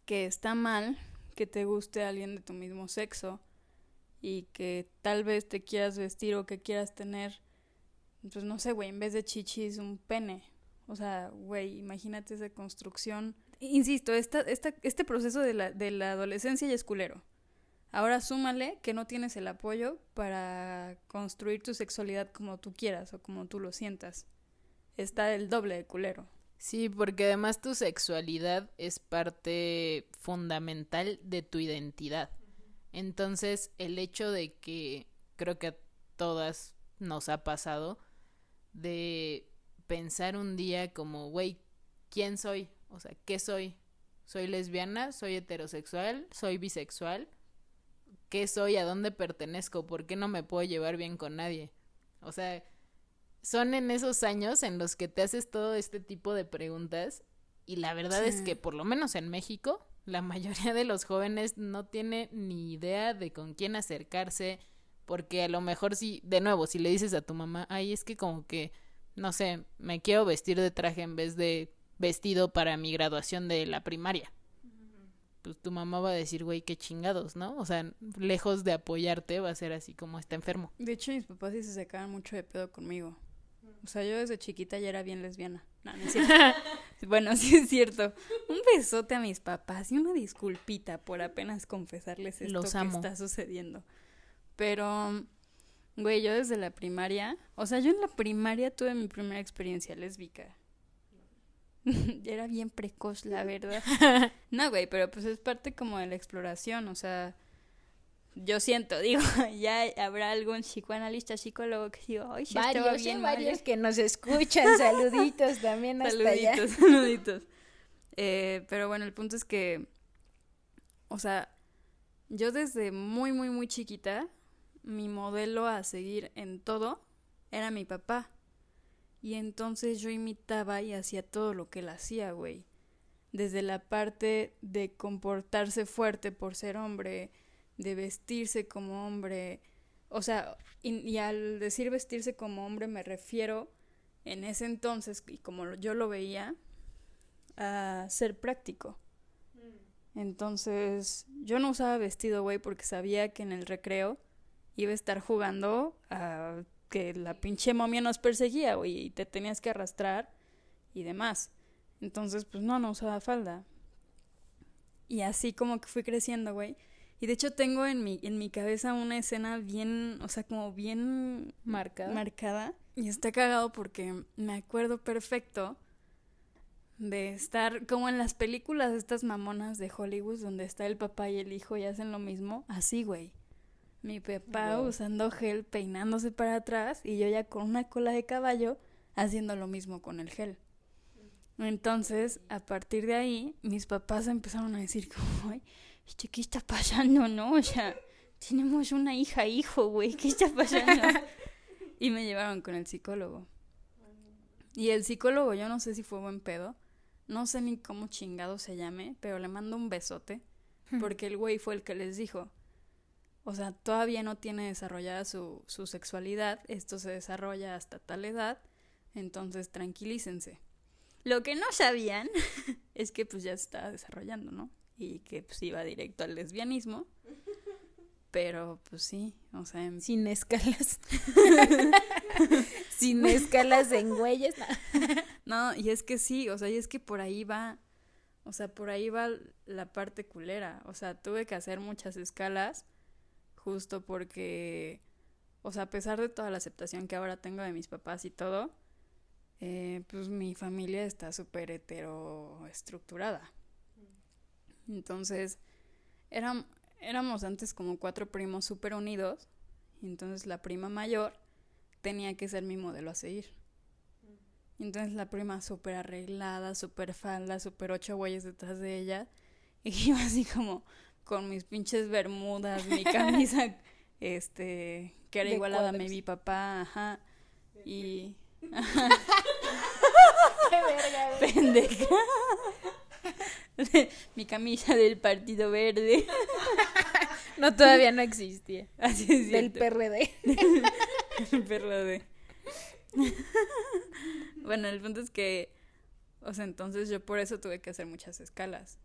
que está mal que te guste alguien de tu mismo sexo y que tal vez te quieras vestir o que quieras tener, pues no sé, güey, en vez de chichis, un pene. O sea, güey, imagínate esa construcción. Insisto, esta, esta, este proceso de la, de la adolescencia ya es culero. Ahora súmale que no tienes el apoyo para construir tu sexualidad como tú quieras o como tú lo sientas. Está el doble de culero. Sí, porque además tu sexualidad es parte fundamental de tu identidad. Entonces, el hecho de que creo que a todas nos ha pasado de pensar un día como, güey, ¿quién soy? O sea, ¿qué soy? ¿Soy lesbiana? ¿Soy heterosexual? ¿Soy bisexual? ¿Qué soy? ¿A dónde pertenezco? ¿Por qué no me puedo llevar bien con nadie? O sea, son en esos años en los que te haces todo este tipo de preguntas y la verdad es que por lo menos en México la mayoría de los jóvenes no tiene ni idea de con quién acercarse porque a lo mejor si de nuevo si le dices a tu mamá ay es que como que no sé, me quiero vestir de traje en vez de vestido para mi graduación de la primaria. Pues tu mamá va a decir, güey, qué chingados, ¿no? O sea, lejos de apoyarte, va a ser así como está enfermo. De hecho, mis papás sí se sacaban mucho de pedo conmigo. O sea, yo desde chiquita ya era bien lesbiana. No, no es cierto. bueno, sí es cierto. Un besote a mis papás y una disculpita por apenas confesarles esto Los que está sucediendo. Pero, güey, yo desde la primaria, o sea, yo en la primaria tuve mi primera experiencia lésbica. era bien precoz, la verdad. No, güey, pero pues es parte como de la exploración, o sea, yo siento, digo, ya habrá algún psicoanalista, psicólogo que diga, ay, sí, estaba Varios, bien ¿eh? mal, varios ¿eh". que nos escuchan, saluditos también hasta allá. Saluditos, saluditos. Eh, pero bueno, el punto es que, o sea, yo desde muy, muy, muy chiquita, mi modelo a seguir en todo era mi papá. Y entonces yo imitaba y hacía todo lo que él hacía, güey. Desde la parte de comportarse fuerte por ser hombre, de vestirse como hombre. O sea, y, y al decir vestirse como hombre me refiero en ese entonces, y como yo lo veía, a ser práctico. Entonces, yo no usaba vestido, güey, porque sabía que en el recreo iba a estar jugando a que la pinche momia nos perseguía, güey, y te tenías que arrastrar y demás. Entonces, pues no, no usaba falda. Y así como que fui creciendo, güey. Y de hecho tengo en mi, en mi cabeza una escena bien, o sea, como bien Marcada. marcada. Y está cagado porque me acuerdo perfecto de estar como en las películas estas mamonas de Hollywood donde está el papá y el hijo y hacen lo mismo. Así, güey. Mi papá Wow. usando gel, peinándose para atrás y yo ya con una cola de caballo haciendo lo mismo con el gel. Entonces, a partir de ahí, mis papás empezaron a decir como, este, ¿qué está pasando, no? O sea, tenemos una hija, hijo, güey, ¿qué está pasando? y me llevaron con el psicólogo. Y el psicólogo, yo no sé si fue buen pedo, no sé ni cómo chingado se llame, pero le mando un besote, porque el güey fue el que les dijo, o sea, todavía no tiene desarrollada su, su sexualidad, esto se desarrolla hasta tal edad, entonces tranquilícense. Lo que no sabían es que pues ya se estaba desarrollando, ¿no? Y que pues iba directo al lesbianismo. Pero pues sí, o sea, en- Sin escalas. Sin escalas en güeyes. no. no, y es que sí, o sea, y es que por ahí va, o sea, por ahí va la parte culera. O sea, tuve que hacer muchas escalas justo porque, o sea, a pesar de toda la aceptación que ahora tengo de mis papás y todo, eh, pues mi familia está súper heteroestructurada. Entonces, éram- éramos antes como cuatro primos súper unidos, y entonces la prima mayor tenía que ser mi modelo a seguir. Y Entonces la prima súper arreglada, súper falda, súper ocho güeyes detrás de ella, y yo así como con mis pinches bermudas, mi camisa, este, que era De igualada a cuadros. mi papá, ajá, y... Qué verga, pendeja. Mi camisa del Partido Verde. No, todavía no existía. Así es Del cierto. PRD. El PRD. bueno, el punto es que, o sea, entonces yo por eso tuve que hacer muchas escalas.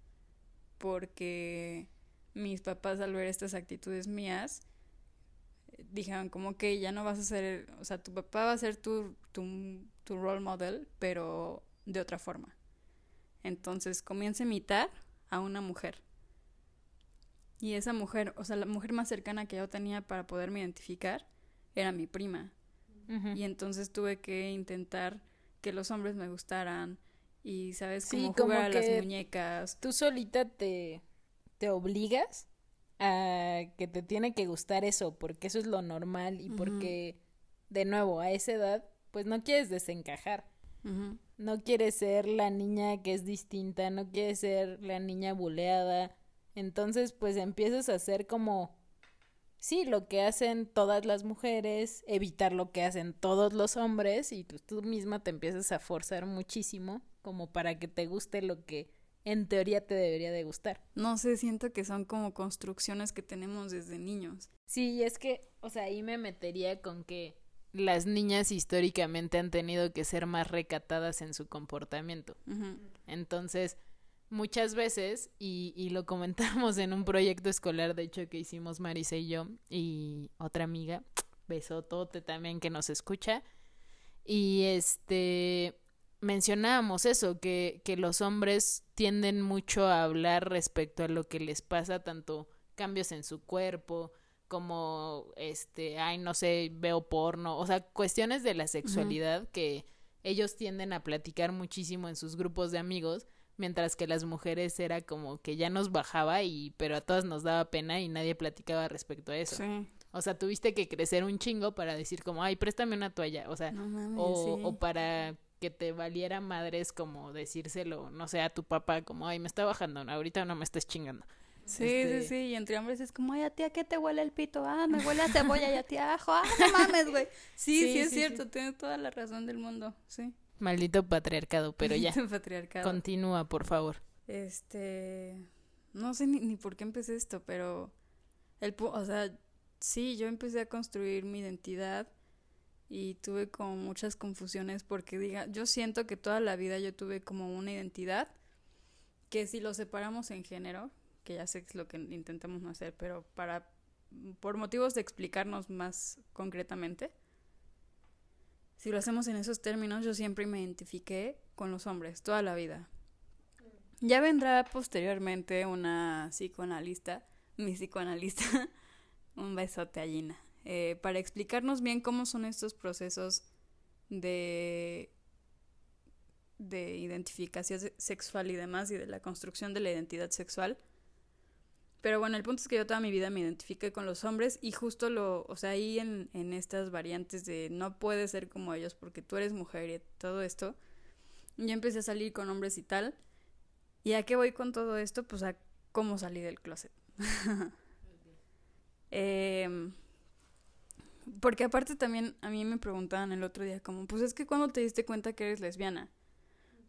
Porque mis papás al ver estas actitudes mías, dijeron como que ya no vas a ser, o sea, tu papá va a ser tu, tu, tu role model, pero de otra forma. Entonces comienza a imitar a una mujer. Y esa mujer, o sea, la mujer más cercana que yo tenía para poderme identificar era mi prima. Y entonces tuve que intentar que los hombres me gustaran y, ¿sabes? Sí, Como como jugar a las muñecas. Tú solita te, te obligas a que te tiene que gustar eso, porque eso es lo normal y porque, de nuevo, a esa edad, pues no quieres desencajar. No quieres ser la niña que es distinta, no quieres ser la niña buleada. Entonces, pues empiezas a hacer como, sí, lo que hacen todas las mujeres, evitar lo que hacen todos los hombres y pues tú misma te empiezas a forzar muchísimo como para que te guste lo que en teoría te debería de gustar. No sé, siento que son como construcciones que tenemos desde niños. Sí, y es que, o sea, ahí me metería con que las niñas históricamente han tenido que ser más recatadas en su comportamiento. Entonces, muchas veces, y, y lo comentamos en un proyecto escolar, de hecho, que hicimos Marisa y yo, y otra amiga, besotote también que nos escucha, y este mencionábamos eso, que, que los hombres tienden mucho a hablar respecto a lo que les pasa, tanto cambios en su cuerpo, como este, ay, no sé, veo porno, o sea, cuestiones de la sexualidad que ellos tienden a platicar muchísimo en sus grupos de amigos, mientras que las mujeres era como que ya nos bajaba y pero a todas nos daba pena y nadie platicaba respecto a eso. Sí. O sea, tuviste que crecer un chingo para decir como, ay, préstame una toalla, o sea, No mames, o, sí. o para que te valiera madres como decírselo, no sé, a tu papá como, ay, me está bajando, ahorita no me estés chingando. Sí, Este- sí, sí, y entre hombres es como, ay, a tía, ¿qué te huele el pito? Ah, me huele a cebolla y a tía ajo. Ah, no mames, güey. Sí, sí, Sí, es sí, cierto, tienes toda la razón del mundo, sí. Maldito patriarcado, pero ya, patriarcado. continúa, por favor. Este, no sé ni, ni por qué empecé esto, pero el, pu- o sea, sí, yo empecé a construir mi identidad y tuve como muchas confusiones porque diga, yo siento que toda la vida yo tuve como una identidad que si lo separamos en género, que ya sé que es lo que intentamos no hacer, pero para por motivos de explicarnos más concretamente, si lo hacemos en esos términos, yo siempre me identifiqué con los hombres toda la vida. Ya vendrá posteriormente una psicoanalista, mi psicoanalista, un besote a Gina, eh, para explicarnos bien cómo son estos procesos de, de identificación se- sexual y demás, y de la construcción de la identidad sexual. Pero bueno, el punto es que yo toda mi vida me identifiqué con los hombres y justo lo, o sea, ahí en, en estas variantes de no puedes ser como ellos porque tú eres mujer y todo esto, yo empecé a salir con hombres y tal. ¿Y a qué voy con todo esto? Pues a cómo salí del closet. Em, porque aparte también a mí me preguntaban el otro día como, pues es que cuando te diste cuenta que eres lesbiana.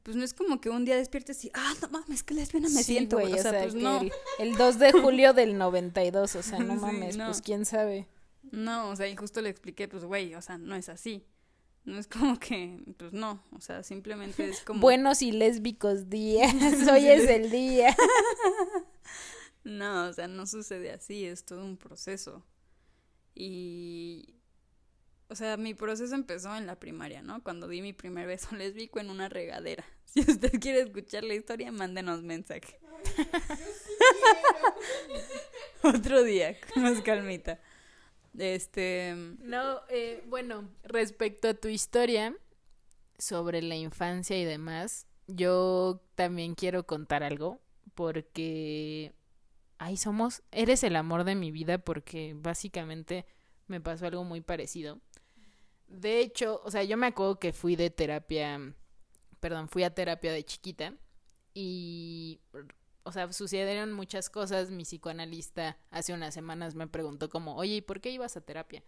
Pues no es como que un día despiertes y, ah, no mames, que lesbiana me Sí, siento, güey. O sea, pues no. El, el 2 de julio del 92, o sea, no Sí, mames, no. pues quién sabe. No, o sea, y justo le expliqué, pues, güey, o sea, no es así. No es como que, pues no, o sea, simplemente es como... Buenos y lésbicos días, hoy es el día. No, o sea, no sucede así, es todo un proceso. Y, o sea, mi proceso empezó en la primaria, ¿no? Cuando di mi primer beso lésbico en una regadera. Si usted quiere escuchar la historia, mándenos mensaje. Otro día, más calmita. Este, No, eh, bueno, respecto a tu historia sobre la infancia y demás, yo también quiero contar algo porque, ay, somos, eres el amor de mi vida porque básicamente me pasó algo muy parecido. De hecho, o sea, yo me acuerdo que fui de terapia, perdón, fui a terapia de chiquita y, o sea, sucedieron muchas cosas. Mi psicoanalista hace unas semanas me preguntó como, oye, ¿y por qué ibas a terapia?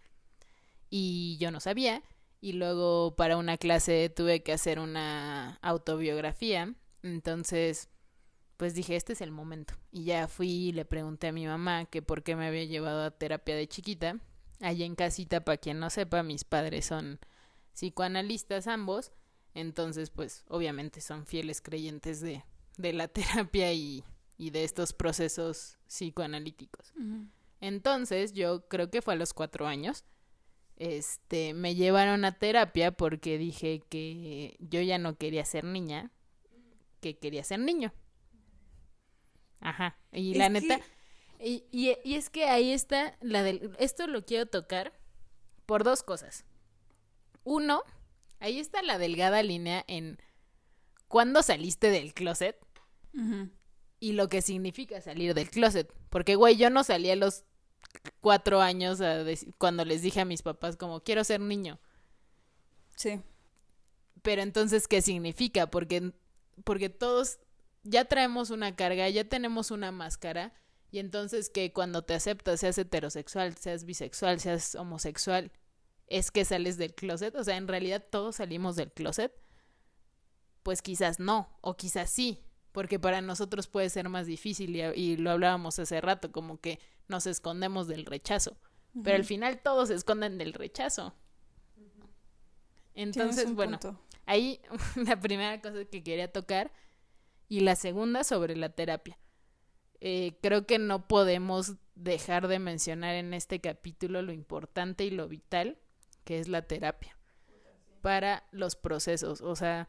Y yo no sabía. Y luego para una clase tuve que hacer una autobiografía. Entonces, pues dije, este es el momento. Y ya fui y le pregunté a mi mamá que por qué me había llevado a terapia de chiquita. Allí en casita, para quien no sepa, mis padres son psicoanalistas ambos. Entonces, pues obviamente son fieles creyentes de, de la terapia y, y de estos procesos psicoanalíticos. Entonces, yo creo que fue a los cuatro años. Este, me llevaron a terapia porque dije que yo ya no quería ser niña, que quería ser niño. Ajá. Y Es la que- neta, y, y, y es que ahí está la del, esto lo quiero tocar por dos cosas. Uno, ahí está la delgada línea en cuándo saliste del closet y lo que significa salir del closet. Porque, güey, yo no salí a los cuatro años a cuando les dije a mis papás como quiero ser niño. sí, Pero entonces, ¿qué significa? Porque, porque todos ya traemos una carga, ya tenemos una máscara. Y entonces que cuando te aceptas, seas heterosexual, seas bisexual, seas homosexual, es que sales del closet. O sea, en realidad todos salimos del closet. Pues quizás no, o quizás sí, porque para nosotros puede ser más difícil y, y lo hablábamos hace rato, como que nos escondemos del rechazo. Pero al final todos se esconden del rechazo. Entonces, un bueno, punto. ahí la primera cosa que quería tocar y la segunda sobre la terapia. Eh, creo que no podemos dejar de mencionar en este capítulo lo importante y lo vital que es la terapia para los procesos. O sea,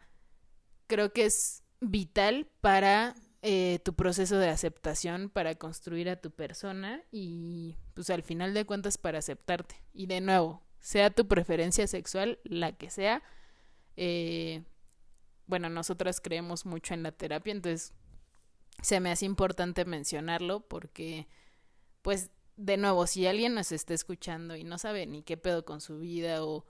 creo que es vital para eh, tu proceso de aceptación, para construir a tu persona y pues al final de cuentas para aceptarte. Y de nuevo, sea tu preferencia sexual, la que sea, eh, bueno, nosotras creemos mucho en la terapia, entonces se me hace importante mencionarlo porque, pues, de nuevo, si alguien nos está escuchando y no sabe ni qué pedo con su vida o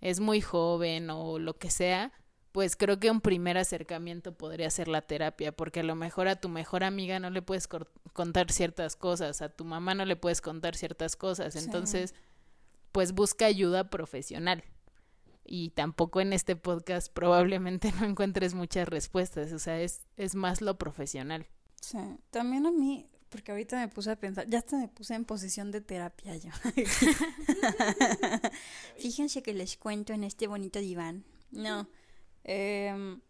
es muy joven o lo que sea, pues creo que un primer acercamiento podría ser la terapia, porque a lo mejor a tu mejor amiga no le puedes contar ciertas cosas, a tu mamá no le puedes contar ciertas cosas, Sí. entonces, pues busca ayuda profesional. Y tampoco en este podcast probablemente no encuentres muchas respuestas, o sea, es, es más lo profesional. Sí. También a mí, porque ahorita me puse a pensar, ya hasta me puse en posición de terapia yo. Fíjense que les cuento en este bonito diván. No. em,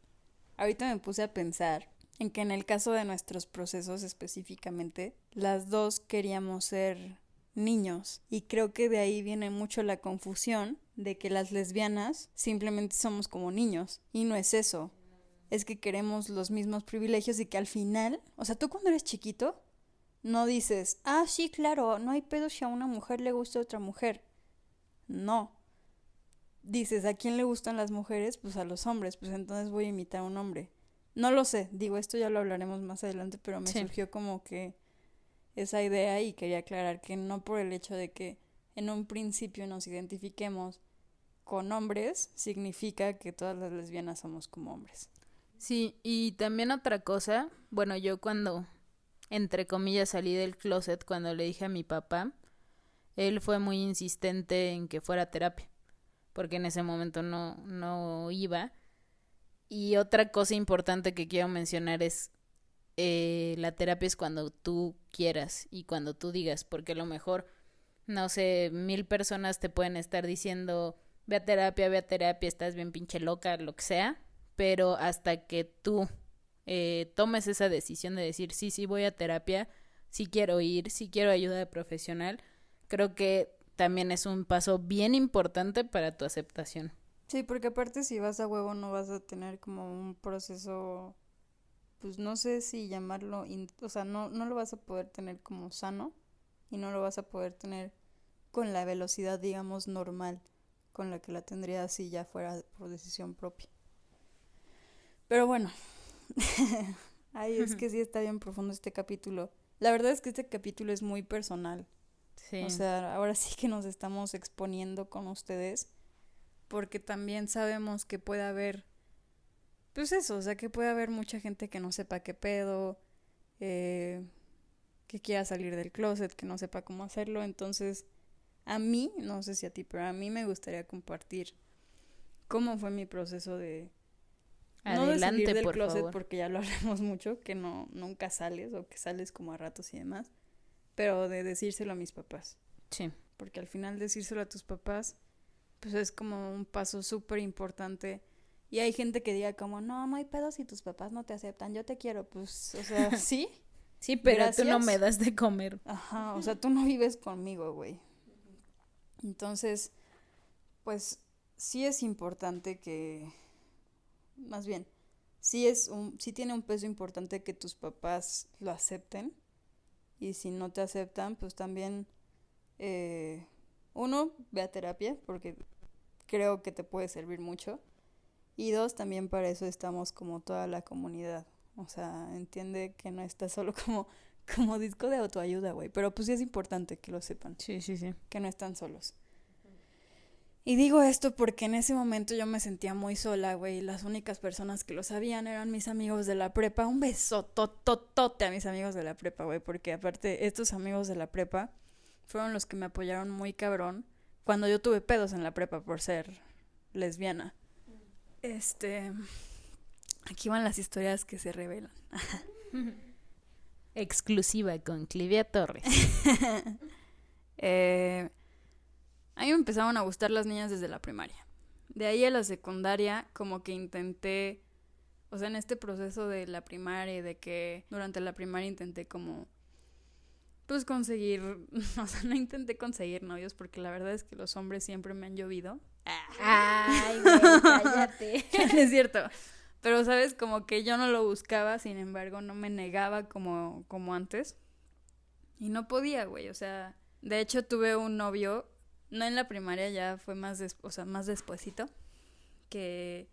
ahorita me puse a pensar en que en el caso de nuestros procesos específicamente, las dos queríamos ser niños. Y creo que de ahí viene mucho la confusión de que las lesbianas simplemente somos como niños. Y no es eso. Es que queremos los mismos privilegios y que al final, o sea, tú cuando eres chiquito, no dices, ah, sí, claro, no hay pedo si a una mujer le gusta otra mujer. No. Dices, ¿a quién le gustan las mujeres? Pues a los hombres, pues entonces voy a imitar a un hombre. No lo sé, digo, esto ya lo hablaremos más adelante, pero me Sí. surgió como que esa idea y quería aclarar que no por el hecho de que en un principio nos identifiquemos con hombres, significa que todas las lesbianas somos como hombres. Sí, y también otra cosa, bueno, yo cuando, entre comillas, salí del closet, cuando le dije a mi papá, él fue muy insistente en que fuera terapia, porque en ese momento no, no iba. Y otra cosa importante que quiero mencionar es, eh, la terapia es cuando tú quieras y cuando tú digas, porque a lo mejor, no sé, mil personas te pueden estar diciendo, ve a terapia, ve a terapia, estás bien pinche loca, lo que sea, pero hasta que tú eh, tomes esa decisión de decir, sí, sí, voy a terapia, sí quiero ir, sí quiero ayuda profesional, creo que también es un paso bien importante para tu aceptación. Sí, porque aparte si vas a huevo no vas a tener como un proceso, pues no sé si llamarlo, o sea, no, no lo vas a poder tener como sano y no lo vas a poder tener con la velocidad, digamos, normal con la que la tendrías si ya fuera por decisión propia. Pero bueno, ay, es que sí está bien profundo este capítulo. La verdad es que este capítulo es muy personal. Sí. O sea, ahora sí que nos estamos exponiendo con ustedes porque también sabemos que puede haber, pues eso, o sea, que puede haber mucha gente que no sepa qué pedo, eh, que quiera salir del closet, que no sepa cómo hacerlo. Entonces, a mí, no sé si a ti, pero a mí me gustaría compartir cómo fue mi proceso de... no de salir Adelante, del por closet favor. porque ya lo hablamos mucho, que no nunca sales o que sales como a ratos y demás, pero de decírselo a mis papás Sí. porque al final decírselo a tus papás, pues es como un paso súper importante. Y hay gente que diga como, no, no hay pedo si tus papás no te aceptan, yo te quiero, pues, o sea, sí, Sí, pero tú no me das de comer. ajá, o sea, tú no vives conmigo, güey. Entonces, pues, sí es importante que, más bien, sí es un, sí tiene un peso importante que tus papás lo acepten. Y si no te aceptan, pues también, eh, uno, ve a terapia, porque creo que te puede servir mucho. Y dos, también para eso estamos como toda la comunidad. O sea, entiende que no está solo como, como disco de autoayuda, güey. Pero pues sí es importante que lo sepan Sí, sí, sí. que no están solos. Y digo esto porque en ese momento yo me sentía muy sola, güey. Las únicas personas que lo sabían eran mis amigos de la prepa. Un beso tototote a mis amigos de la prepa, güey. Porque aparte, estos amigos de la prepa fueron los que me apoyaron muy cabrón cuando yo tuve pedos en la prepa por ser lesbiana. Este. Aquí van las historias que se revelan. Exclusiva con Clivia Torres. Eh, a mí me empezaron a gustar las niñas desde la primaria. De ahí a la secundaria, como que intenté, o sea, en este proceso de la primaria de que durante la primaria intenté como, pues conseguir, o sea, no intenté conseguir novios porque la verdad es que los hombres siempre me han llovido. Ay, güey, cállate. es cierto. Pero, ¿sabes? Como que yo no lo buscaba, sin embargo, no me negaba como, como antes. Y no podía, güey. O sea, de hecho tuve un novio, no en la primaria, ya fue más, des o sea, más despuesito, que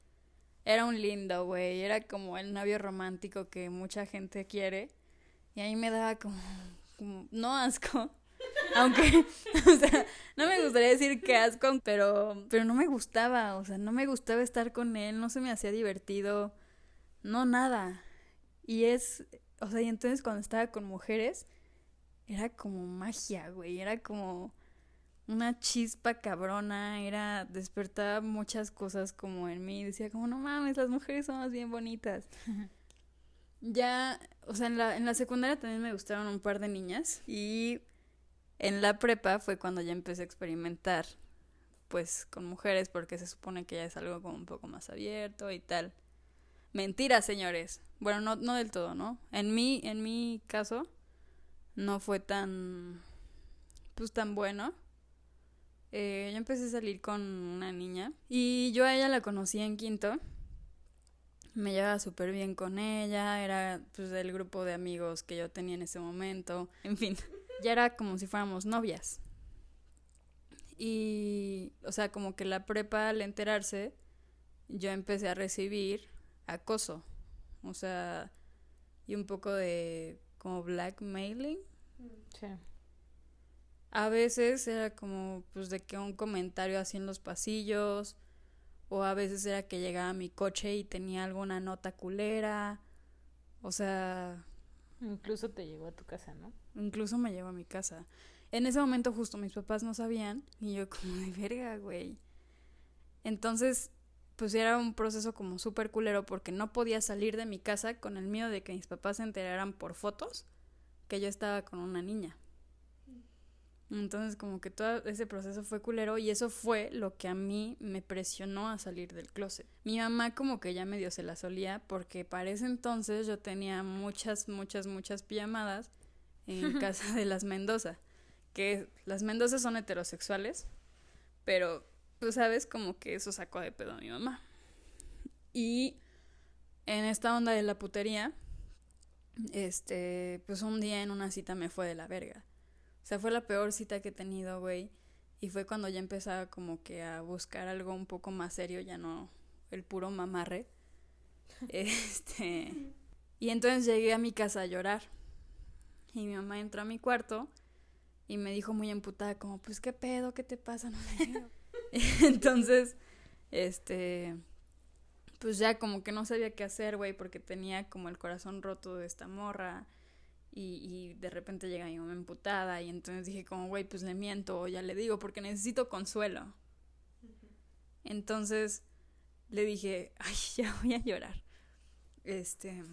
era un lindo, güey. Era como el novio romántico que mucha gente quiere. Y ahí me daba como, como no asco, aunque, o sea, no me gustaría decir que asco, pero, pero no me gustaba, o sea, no me gustaba estar con él, no se me hacía divertido, no nada. Y es, o sea, y entonces cuando estaba con mujeres, era como magia, güey, era como una chispa cabrona, era, despertaba muchas cosas como en mí, decía como, no mames, las mujeres son más bien bonitas. ya, o sea, en la, en la secundaria también me gustaron un par de niñas y en la prepa fue cuando ya empecé a experimentar, pues, con mujeres, porque se supone que ya es algo como un poco más abierto y tal. Mentira, señores. Bueno, no, no del todo, ¿no? En mi, en mi caso, no fue tan, pues, tan bueno. Eh, yo empecé a salir con una niña y yo a ella la conocí en quinto. Me llevaba súper bien con ella, era pues del grupo de amigos que yo tenía en ese momento, en fin ya era como si fuéramos novias. Y, o sea, como que la prepa al enterarse, yo empecé a recibir acoso. O sea, y un poco de como blackmailing. Sí. A veces era como, pues, de que un comentario así en los pasillos. O a veces era que llegaba a mi coche y tenía alguna nota culera. O sea, Incluso te llegó a tu casa, ¿no? Incluso me llevó a mi casa. En ese momento justo mis papás no sabían y yo como de verga, güey. Entonces, pues era un proceso como súper culero porque no podía salir de mi casa con el miedo de que mis papás se enteraran por fotos que yo estaba con una niña. Entonces como que todo ese proceso fue culero y eso fue lo que a mí me presionó a salir del closet. Mi mamá como que ya medio se la solía porque para ese entonces yo tenía muchas, muchas, muchas pijamadas en casa de las Mendoza. Que las Mendoza son heterosexuales, pero tú sabes como que eso sacó de pedo a mi mamá. Y en esta onda de la putería, este, pues un día en una cita me fue de la verga. O sea, fue la peor cita que he tenido, güey. Y fue cuando ya empezaba como que a buscar algo un poco más serio, ya no el puro mamarre. este. Y entonces llegué a mi casa a llorar. Y mi mamá entró a mi cuarto y me dijo muy emputada, como, pues, ¿qué pedo? ¿Qué te pasa? No sé. entonces, este. Pues ya como que no sabía qué hacer, güey, porque tenía como el corazón roto de esta morra y, y de repente llega mi mamá emputada y entonces dije como, güey, pues le miento o ya le digo porque necesito consuelo. Entonces le dije, ay, ya voy a llorar. Este,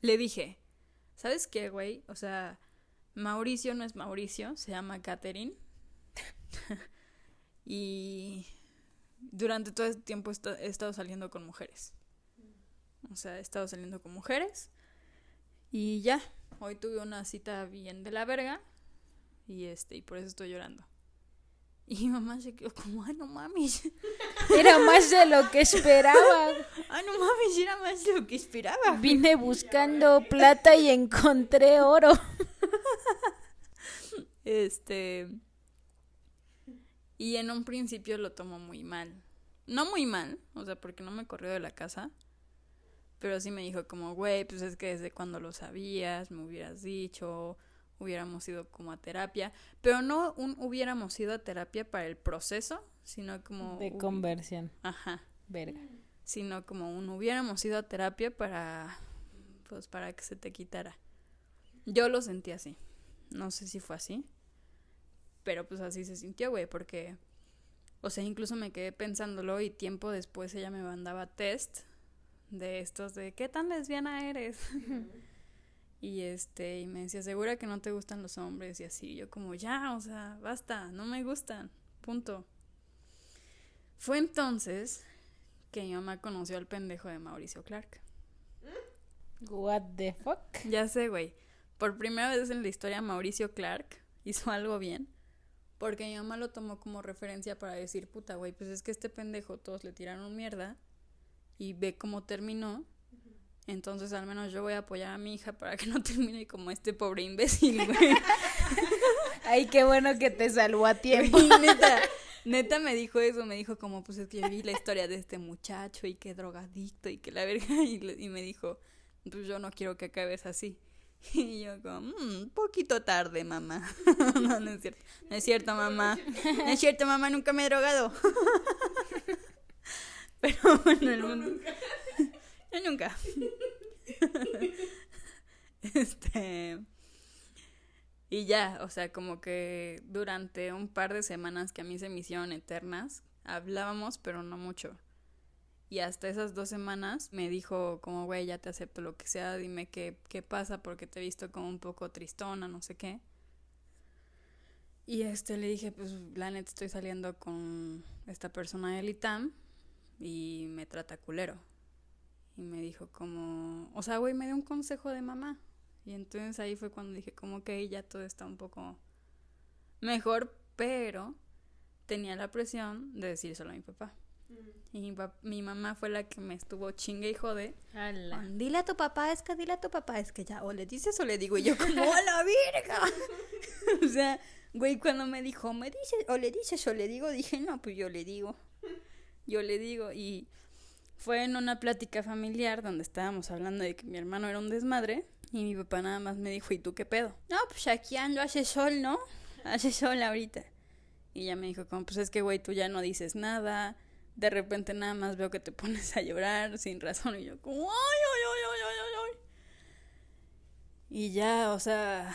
le dije, ¿sabes qué, güey? O sea, Mauricio no es Mauricio, se llama Catherine. y durante todo este tiempo he estado saliendo con mujeres. O sea, he estado saliendo con mujeres. Y ya, hoy tuve una cita bien de la verga y este y por eso estoy llorando. Y mi mamá se quedó como, ay, no mames. Era más de lo que esperaba. ay, no mames, era más de lo que esperaba. Vine buscando plata y encontré oro. este. Y en un principio lo tomó muy mal. No muy mal, o sea, porque no me corrió de la casa. Pero sí me dijo como, güey, pues es que desde cuando lo sabías, me hubieras dicho, hubiéramos ido como a terapia. Pero no un hubiéramos ido a terapia para el proceso, sino como... De conversión. Ajá. Verga. Sino como un hubiéramos ido a terapia para... Pues para que se te quitara. Yo lo sentí así. No sé si fue así. Pero pues así se sintió, güey, porque... O sea, incluso me quedé pensándolo y tiempo después ella me mandaba test de estos de qué tan lesbiana eres. y este, y me decía, segura que no te gustan los hombres y así. Yo como, ya, o sea, basta, no me gustan. Punto. Fue entonces que mi mamá conoció al pendejo de Mauricio Clark. What the fuck? Ya sé, güey. Por primera vez en la historia Mauricio Clark hizo algo bien. Porque mi mamá lo tomó como referencia para decir, puta, güey, pues es que este pendejo todos le tiraron mierda y ve cómo terminó. Entonces al menos yo voy a apoyar a mi hija para que no termine como este pobre imbécil, güey. Ay, qué bueno que te salvó a tiempo. Y neta, neta me dijo eso, me dijo como, pues es que vi la historia de este muchacho y que drogadicto y que la verga, y, me dijo, pues yo no quiero que acabes así. Y yo como, "Mm, poquito tarde, mamá. no, no es cierto. No es cierto, mamá. No es cierto, mamá, nunca me he drogado. Pero bueno, el mundo... Yo nunca. este... Y ya, o sea, como que durante un par de semanas que a mí se me hicieron eternas, hablábamos, pero no mucho. Y hasta esas dos semanas me dijo como, güey, ya te acepto lo que sea, dime qué, qué pasa porque te he visto como un poco tristona, no sé qué. Y este le dije, pues la neta estoy saliendo con esta persona del ITAM y me trata culero. Y me dijo como, o sea, güey, me dio un consejo de mamá. Y entonces ahí fue cuando dije como que ya todo está un poco mejor, pero tenía la presión de decírselo a mi papá. Y mi, pap- mi mamá fue la que me estuvo chingue y jode. Con, Dile a tu papá, es que dile a tu papá, es que ya, o le dices o le digo, y yo como, ¡a la verga! o sea, güey, cuando me dijo, me dices, o le dices o le digo, dije, no, pues yo le digo. Yo le digo, y fue en una plática familiar donde estábamos hablando de que mi hermano era un desmadre, y mi papá nada más me dijo, ¿y tú qué pedo? No, pues aquí ando, hace sol, ¿no? Hace sol ahorita. Y ya me dijo, como, pues es que, güey, tú ya no dices nada. De repente nada más veo que te pones a llorar sin razón. Y yo, como, ay, ay, ay, ay, ay, ay. Y ya, o sea,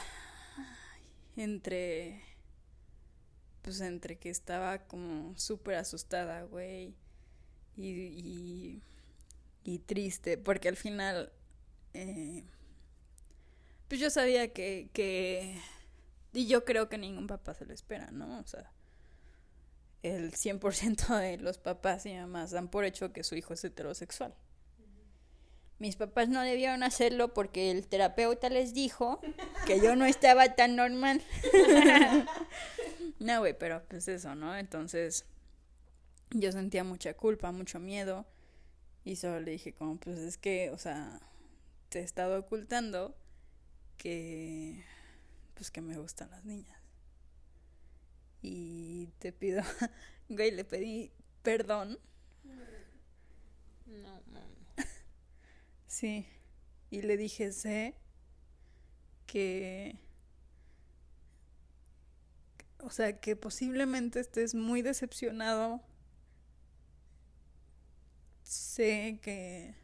entre. Pues entre que estaba como súper asustada, güey. Y, y. Triste, porque al final. eh, pues yo sabía que, que. Y yo creo que ningún papá se lo espera, ¿no? O sea el 100% de los papás y mamás dan por hecho que su hijo es heterosexual. Mis papás no debieron hacerlo porque el terapeuta les dijo que yo no estaba tan normal. no, güey, pero pues eso, ¿no? Entonces yo sentía mucha culpa, mucho miedo y solo le dije como, pues es que, o sea, te he estado ocultando que, pues que me gustan las niñas y te pido, güey, le pedí perdón. No, no. Sí. Y le dije, sé que... O sea, que posiblemente estés muy decepcionado. Sé que...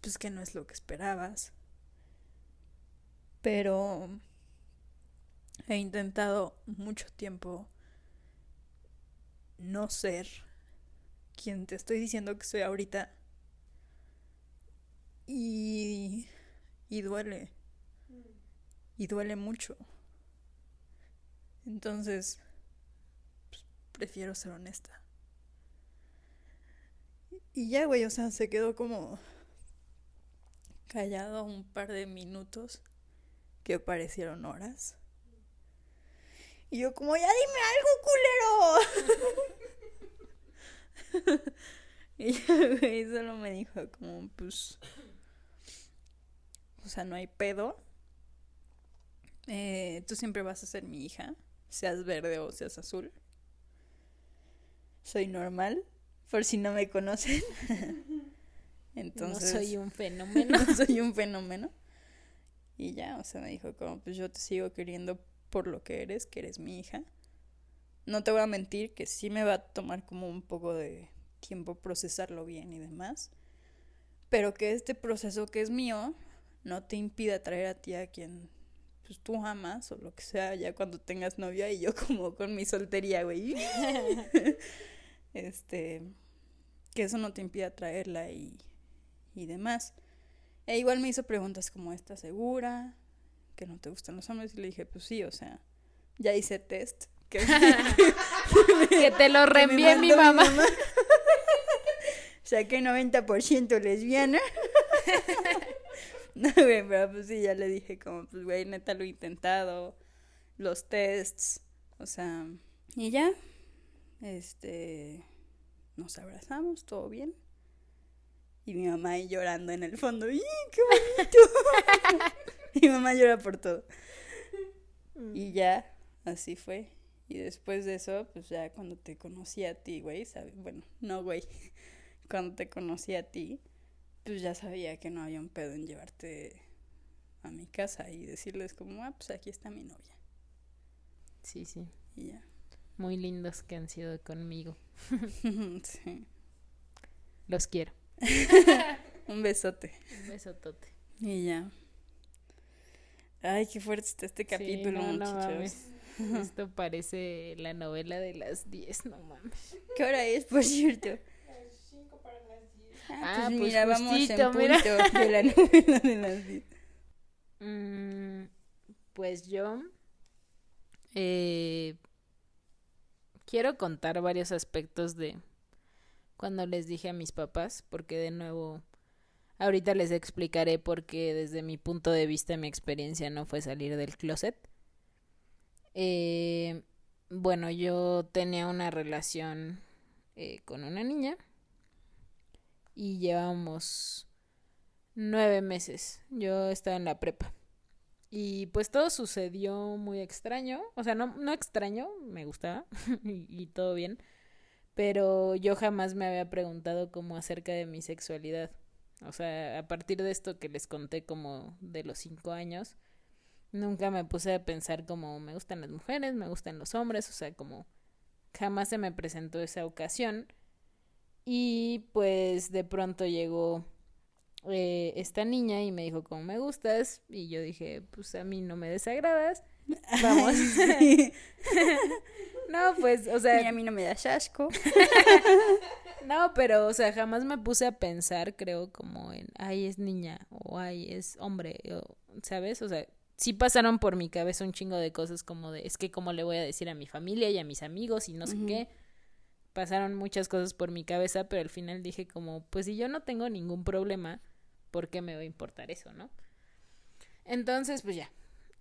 Pues que no es lo que esperabas. Pero... He intentado mucho tiempo no ser quien te estoy diciendo que soy ahorita. Y, y duele. Y duele mucho. Entonces, pues, prefiero ser honesta. Y ya, güey, o sea, se quedó como callado un par de minutos que parecieron horas. Y yo como, ya dime algo, culero. y ya, güey, solo me dijo como, pues... O sea, no hay pedo. Eh, tú siempre vas a ser mi hija, seas verde o seas azul. Soy normal, por si no me conocen. Entonces... no soy un fenómeno. no soy un fenómeno. Y ya, o sea, me dijo como, pues yo te sigo queriendo por lo que eres, que eres mi hija. No te voy a mentir que sí me va a tomar como un poco de tiempo procesarlo bien y demás. Pero que este proceso que es mío no te impida traer a ti a quien pues tú amas o lo que sea ya cuando tengas novia y yo como con mi soltería, güey. este, que eso no te impida traerla y, y demás. E igual me hizo preguntas como, ¿estás segura? ¿Que no te gustan los hombres? Y le dije, pues sí, o sea, ya hice test que, Que te lo que me reenvíe mi mamá. Saqué 90% lesbiana. no, güey, pero pues sí, ya le dije como, pues, güey, neta lo he intentado. Los tests, o sea, y ya, este, nos abrazamos, todo bien. Y mi mamá ahí llorando en el fondo, ¡y qué bonito! mi mamá llora por todo. Y ya, así fue. Y después de eso, pues ya cuando te conocí a ti, güey, ¿sabes? Bueno, no, güey. Cuando te conocí a ti, pues ya sabía que no había un pedo en llevarte a mi casa y decirles como, ah, pues aquí está mi novia. Sí, sí. Y ya. Muy lindos que han sido conmigo. sí. Los quiero. Un besote. Un besotote. Y ya. Ay, qué fuerte está este capítulo, Sí, no, no muchachos. mames. Esto parece la novela de las 10, no mames. ¿Qué hora es, por cierto? Las 5 para las 10. Ah, Ah, pues, pues mira, vamos en justito, punto mira. de la novela de las diez. Mm, pues yo eh, quiero contar varios aspectos de cuando les dije a mis papás, porque de nuevo ahorita les explicaré por qué desde mi punto de vista mi experiencia no fue salir del closet. Eh, bueno, yo tenía una relación eh, con una niña y llevamos nueve meses. Yo estaba en la prepa. Y pues todo sucedió muy extraño. O sea, no, no extraño, me gustaba y, y todo bien. Pero yo jamás me había preguntado como acerca de mi sexualidad. O sea, a partir de esto que les conté como de los cinco años, nunca me puse a pensar como me gustan las mujeres, me gustan los hombres, o sea, como jamás se me presentó esa ocasión. Y pues de pronto llegó eh, esta niña y me dijo cómo me gustas y yo dije pues a mí no me desagradas vamos Sí. no pues o sea Mira, a mí no me da asco. no pero o sea jamás me puse a pensar creo como en ay es niña o ay es hombre o, sabes o sea sí pasaron por mi cabeza un chingo de cosas como de es que cómo le voy a decir a mi familia y a mis amigos y no sé qué pasaron muchas cosas por mi cabeza pero al final dije como pues si yo no tengo ningún problema ¿por qué me va a importar eso, no? Entonces, pues ya,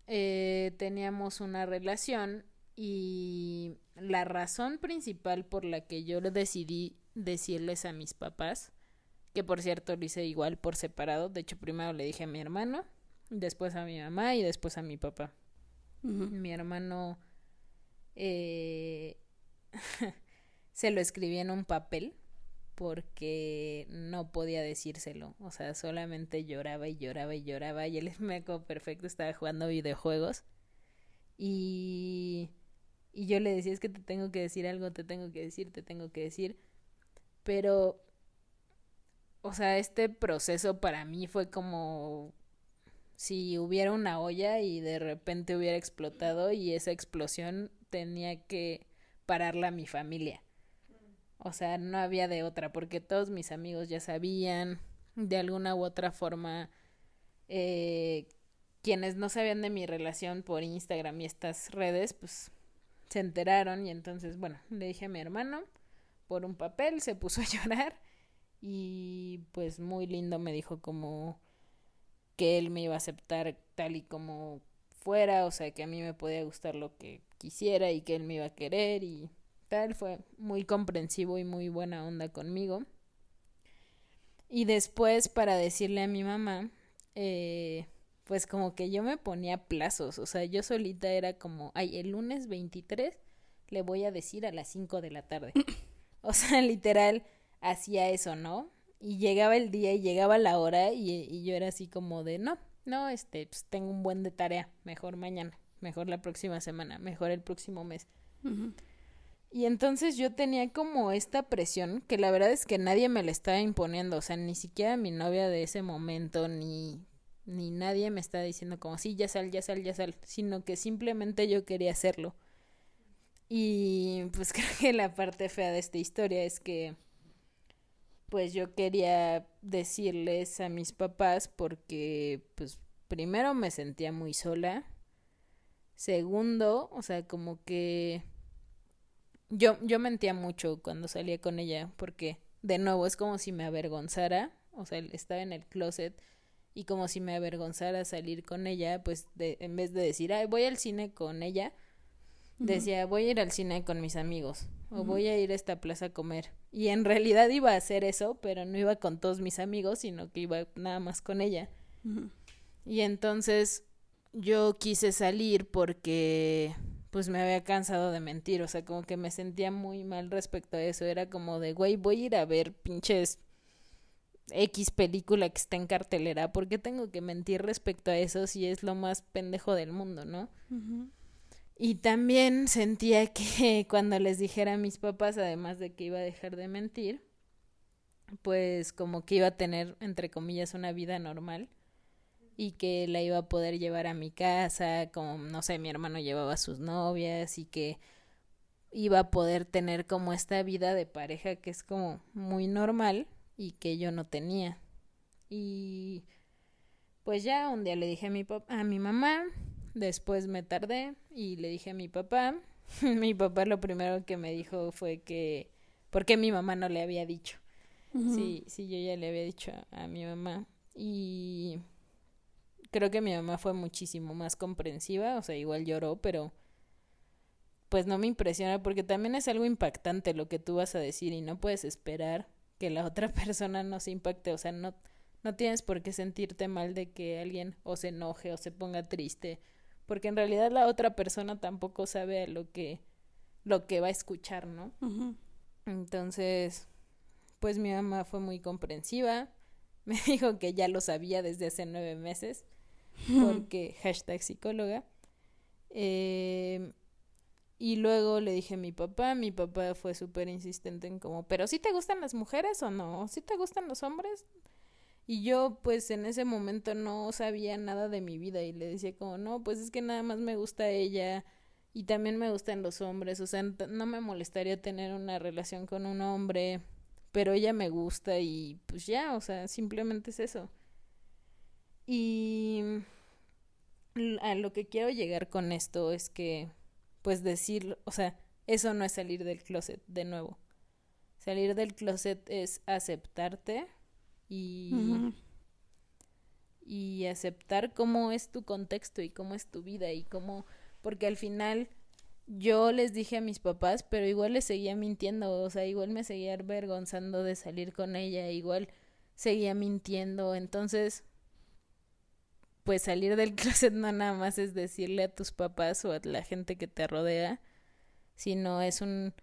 eh, teníamos una relación y la razón principal por la que yo decidí decirles a mis papás, que por cierto lo hice igual por separado, de hecho primero le dije a mi hermano, después a mi mamá y después a mi papá. Mi hermano eh, se lo escribí en un papel porque no podía decírselo. O sea, solamente lloraba y lloraba y lloraba. Y él me acuerdo perfecto, estaba jugando videojuegos. Y, y yo le decía, es que te tengo que decir algo, te tengo que decir, te tengo que decir. Pero, o sea, este proceso para mí fue como si hubiera una olla y de repente hubiera explotado y esa explosión tenía que pararla mi familia. O sea, no había de otra, porque todos mis amigos ya sabían, de alguna u otra forma, eh, quienes no sabían de mi relación por Instagram y estas redes, pues se enteraron y entonces, bueno, le dije a mi hermano por un papel, se puso a llorar y pues muy lindo me dijo como que él me iba a aceptar tal y como fuera, o sea, que a mí me podía gustar lo que quisiera y que él me iba a querer y fue muy comprensivo y muy buena onda conmigo. Y después para decirle a mi mamá, eh, pues como que yo me ponía plazos, o sea, yo solita era como, ay, el lunes 23 le voy a decir a las 5 de la tarde. o sea, literal, hacía eso, ¿no? Y llegaba el día y llegaba la hora y, y yo era así como de, no, no, este, pues tengo un buen de tarea, mejor mañana, mejor la próxima semana, mejor el próximo mes. Y entonces yo tenía como esta presión que la verdad es que nadie me la estaba imponiendo, o sea, ni siquiera mi novia de ese momento, ni, ni nadie me estaba diciendo como, sí, ya sal, ya sal, ya sal, sino que simplemente yo quería hacerlo. Y pues creo que la parte fea de esta historia es que pues yo quería decirles a mis papás porque pues primero me sentía muy sola. Segundo, o sea, como que yo, yo mentía mucho cuando salía con ella, porque de nuevo es como si me avergonzara, o sea, estaba en el closet y como si me avergonzara salir con ella, pues de, en vez de decir, Ay, voy al cine con ella, decía, voy a ir al cine con mis amigos o voy a ir a esta plaza a comer. Y en realidad iba a hacer eso, pero no iba con todos mis amigos, sino que iba nada más con ella. Y entonces yo quise salir porque pues me había cansado de mentir, o sea, como que me sentía muy mal respecto a eso, era como de, güey, voy a ir a ver pinches X película que está en cartelera, ¿por qué tengo que mentir respecto a eso si es lo más pendejo del mundo, no? Y también sentía que cuando les dijera a mis papás, además de que iba a dejar de mentir, pues como que iba a tener, entre comillas, una vida normal y que la iba a poder llevar a mi casa, como, no sé, mi hermano llevaba a sus novias y que iba a poder tener como esta vida de pareja que es como muy normal y que yo no tenía. Y pues ya un día le dije a mi, a mi mamá, después me tardé y le dije a mi papá. mi papá lo primero que me dijo fue que, ¿por qué mi mamá no le había dicho? Sí, sí, yo ya le había dicho a mi mamá. Y creo que mi mamá fue muchísimo más comprensiva, o sea, igual lloró, pero pues no me impresiona porque también es algo impactante lo que tú vas a decir y no puedes esperar que la otra persona no se impacte, o sea, no no tienes por qué sentirte mal de que alguien o se enoje o se ponga triste, porque en realidad la otra persona tampoco sabe lo que lo que va a escuchar, ¿no? Entonces, pues mi mamá fue muy comprensiva, me dijo que ya lo sabía desde hace nueve meses porque hashtag psicóloga. Eh, y luego le dije a mi papá, mi papá fue súper insistente en como, pero si te gustan las mujeres o no, si te gustan los hombres. Y yo pues en ese momento no sabía nada de mi vida y le decía como, no, pues es que nada más me gusta ella y también me gustan los hombres, o sea, no me molestaría tener una relación con un hombre, pero ella me gusta y pues ya, o sea, simplemente es eso. Y a lo que quiero llegar con esto es que, pues decir, o sea, eso no es salir del closet de nuevo. Salir del closet es aceptarte y, y aceptar cómo es tu contexto y cómo es tu vida y cómo, porque al final yo les dije a mis papás, pero igual les seguía mintiendo, o sea, igual me seguía avergonzando de salir con ella, igual seguía mintiendo, entonces pues salir del closet no nada más es decirle a tus papás o a la gente que te rodea, sino es un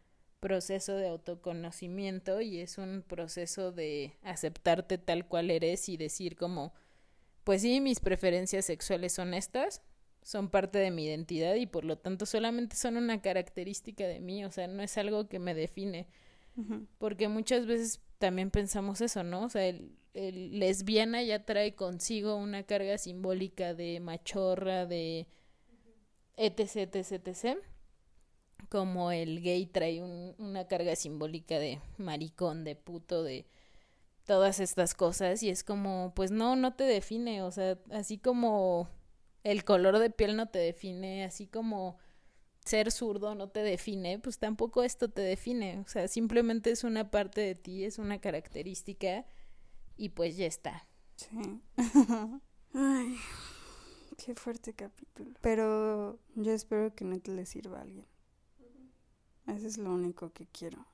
proceso de autoconocimiento y es un proceso de aceptarte tal cual eres y decir como, pues sí, mis preferencias sexuales son estas, son parte de mi identidad y por lo tanto solamente son una característica de mí, o sea, no es algo que me define. Porque muchas veces también pensamos eso, ¿no? O sea, el, el, lesbiana ya trae consigo una carga simbólica de machorra, de etc, etc, etc. Como el gay trae un, una carga simbólica de maricón, de puto, de todas estas cosas. Y es como, pues no, no te define. O sea, así como el color de piel no te define, así como ser zurdo no te define, pues tampoco esto te define. O sea, simplemente es una parte de ti, es una característica y pues ya está. Sí. Ay, qué fuerte capítulo. Pero yo espero que no te le sirva a alguien. Eso es lo único que quiero.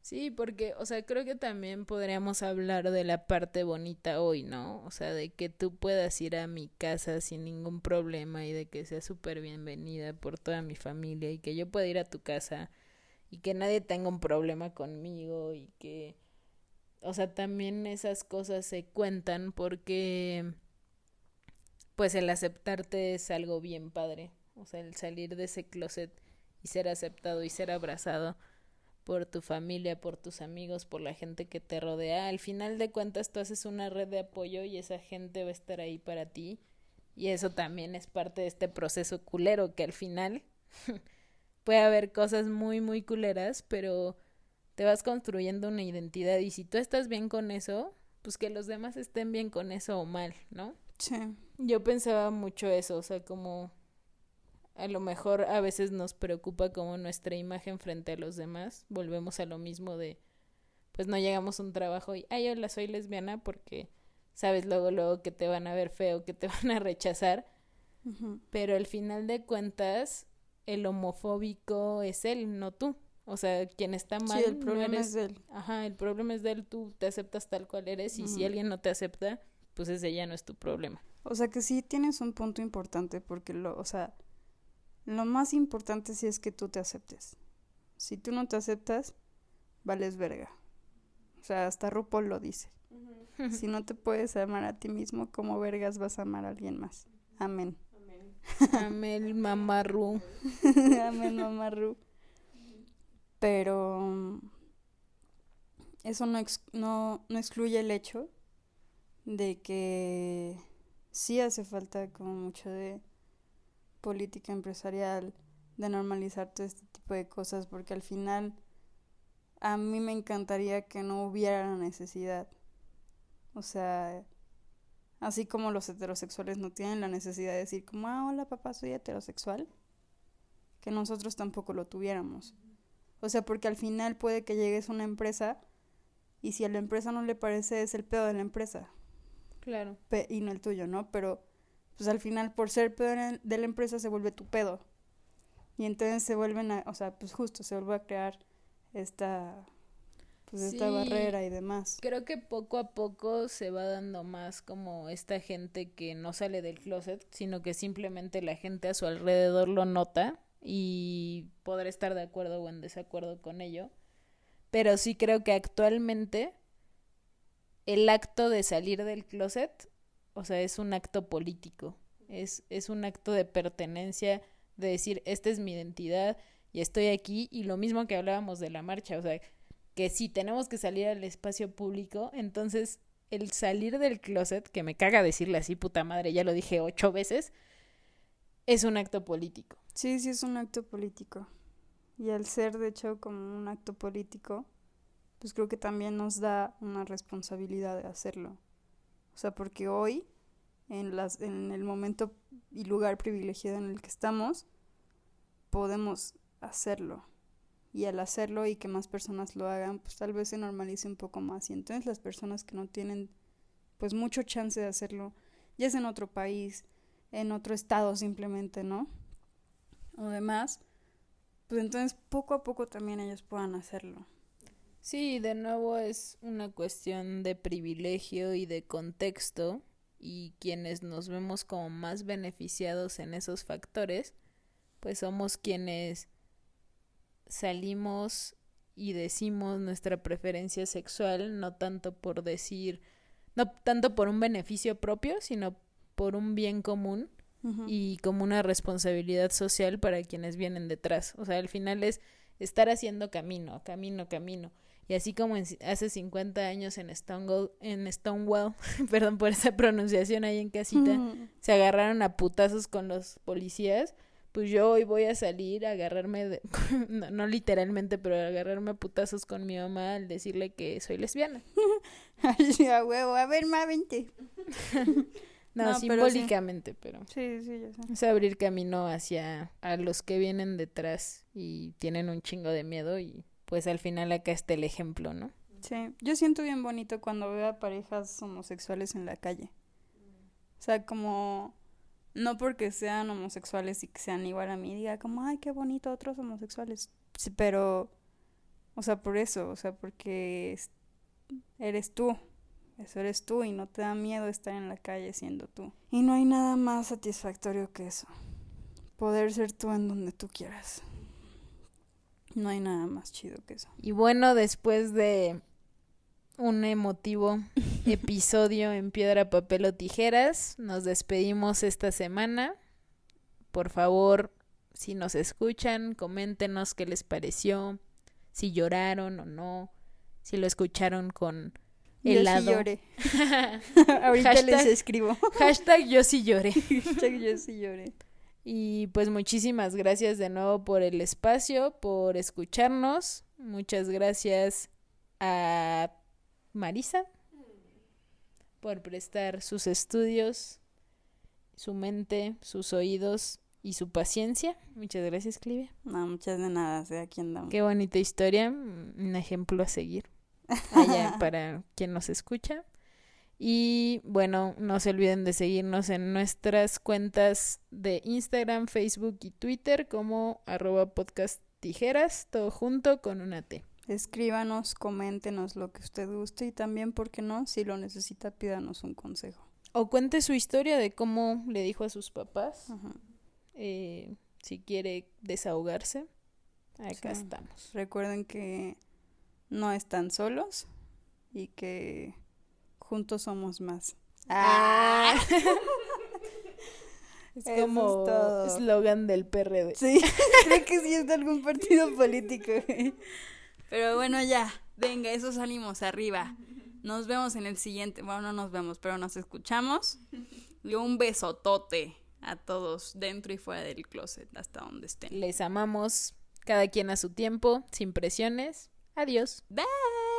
Sí, porque, o sea, creo que también podríamos hablar de la parte bonita hoy, ¿no? O sea, de que tú puedas ir a mi casa sin ningún problema y de que sea súper bienvenida por toda mi familia y que yo pueda ir a tu casa y que nadie tenga un problema conmigo y que, o sea, también esas cosas se cuentan porque, pues, el aceptarte es algo bien padre. O sea, el salir de ese closet y ser aceptado y ser abrazado por tu familia, por tus amigos, por la gente que te rodea. Al final de cuentas tú haces una red de apoyo y esa gente va a estar ahí para ti. Y eso también es parte de este proceso culero que al final puede haber cosas muy, muy culeras, pero te vas construyendo una identidad y si tú estás bien con eso, pues que los demás estén bien con eso o mal, ¿no? Sí. Yo pensaba mucho eso, o sea, como a lo mejor a veces nos preocupa como nuestra imagen frente a los demás. Volvemos a lo mismo de, pues no llegamos a un trabajo y, ay, hola, soy lesbiana porque sabes luego, luego que te van a ver feo, que te van a rechazar. Pero al final de cuentas, el homofóbico es él, no tú. O sea, quien está mal Sí, el no problema eres- es de él. Ajá, el problema es de él, tú te aceptas tal cual eres y si alguien no te acepta, pues ese ya no es tu problema. O sea que sí tienes un punto importante porque lo, o sea, lo más importante sí es que tú te aceptes. Si tú no te aceptas, vales verga. O sea, hasta RuPaul lo dice. Si no te puedes amar a ti mismo, ¿cómo vergas vas a amar a alguien más? Amén. Amel Mamarru. Amén, mamá Ru. Pero mm, eso no, ex- no, no excluye el hecho de que sí hace falta como mucho de política empresarial, de normalizar todo este tipo de cosas, porque al final a mí me encantaría que no hubiera la necesidad. O sea, así como los heterosexuales no tienen la necesidad de decir como, ah, hola papá, soy heterosexual, que nosotros tampoco lo tuviéramos. O sea, porque al final puede que llegues a una empresa y si a la empresa no le parece es el pedo de la empresa Claro. pe- y no el tuyo, ¿no? Pero pues al final por ser pedo de la empresa se vuelve tu pedo. Y entonces se vuelven a, o sea, pues justo se vuelve a crear esta pues esta barrera y demás. Creo que poco a poco se va dando más como esta gente que no sale del closet, sino que simplemente la gente a su alrededor lo nota y podrá estar de acuerdo o en desacuerdo con ello. Pero sí creo que actualmente el acto de salir del closet, o sea, es un acto político, es, es un acto de pertenencia, de decir, esta es mi identidad y estoy aquí, y lo mismo que hablábamos de la marcha, o sea, que si tenemos que salir al espacio público, entonces el salir del closet, que me caga decirle así, puta madre, ya lo dije ocho veces, es un acto político. Sí, sí es un acto político. Y al ser de hecho como un acto político, pues creo que también nos da una responsabilidad de hacerlo. O sea, porque hoy, en, las, en el momento y lugar privilegiado en el que estamos, podemos hacerlo. Y al hacerlo y que más personas lo hagan, pues tal vez se normalice un poco más. Y entonces las personas que no tienen pues mucho chance de hacerlo, ya es en otro país, en otro estado simplemente, ¿no? O demás, pues entonces poco a poco también ellos puedan hacerlo. Sí, de nuevo es una cuestión de privilegio y de contexto y quienes nos vemos como más beneficiados en esos factores, pues somos quienes salimos y decimos nuestra preferencia sexual, no tanto por decir, no tanto por un beneficio propio, sino por un bien común y como una responsabilidad social para quienes vienen detrás. O sea, al final es estar haciendo camino, camino, camino. Y así como en- hace 50 años en Stonewall, en Stonewall, perdón por esa pronunciación ahí en casita, se agarraron a putazos con los policías, pues yo hoy voy a salir a agarrarme, de- no, no literalmente, pero a agarrarme a putazos con mi mamá al decirle que soy lesbiana. Ay, a huevo, a ver, vente. No, No, pero sí. simbólicamente, pero... Sí, sí, ya sé. Es abrir camino hacia a los que vienen detrás y tienen un chingo de miedo y pues al final acá está el ejemplo, ¿no? Sí, yo siento bien bonito cuando veo a parejas homosexuales en la calle. O sea, como no porque sean homosexuales y que sean igual a mí, diga como, ay, qué bonito otros homosexuales. Sí, pero, o sea, por eso, o sea, porque es- eres tú. Eso eres tú y no te da miedo estar en la calle siendo tú. Y no hay nada más satisfactorio que eso. Poder ser tú en donde tú quieras. No hay nada más chido que eso. Y bueno, después de un emotivo episodio en piedra, papel o tijeras, nos despedimos esta semana. Por favor, si nos escuchan, coméntenos qué les pareció, si lloraron o no, si lo escucharon con Yo sí lloré. Ahorita les Hashtag- escribo. Hashtag yo sí lloré. Hashtag yo sí lloré. Y pues muchísimas gracias de nuevo por el espacio, por escucharnos. Muchas gracias a Marisa por prestar sus estudios, su mente, sus oídos y su paciencia. Muchas gracias, Clivia. No, muchas de nada, sé aquí andamos. Qué bonita historia, un ejemplo a seguir allá para quien nos escucha. Y bueno, no se olviden de seguirnos en nuestras cuentas de Instagram, Facebook y Twitter como arroba podcast tijeras, todo junto con una T. Escríbanos, coméntenos lo que usted guste y también, ¿por qué no? Si lo necesita, pídanos un consejo. O cuente su historia de cómo le dijo a sus papás, eh, si quiere desahogarse. Acá Sí. estamos. Recuerden que no están solos y que juntos somos más. Ah. es Eso como es todo. eslogan del PRD. Sí, creo que sí es de algún partido político. Pero bueno, ya, venga, esos ánimos arriba. Nos vemos en el siguiente. Bueno, no nos vemos, pero nos escuchamos. Y un besotote a todos, dentro y fuera del closet, hasta donde estén. Les amamos, cada quien a su tiempo, sin presiones. Adiós. Bye.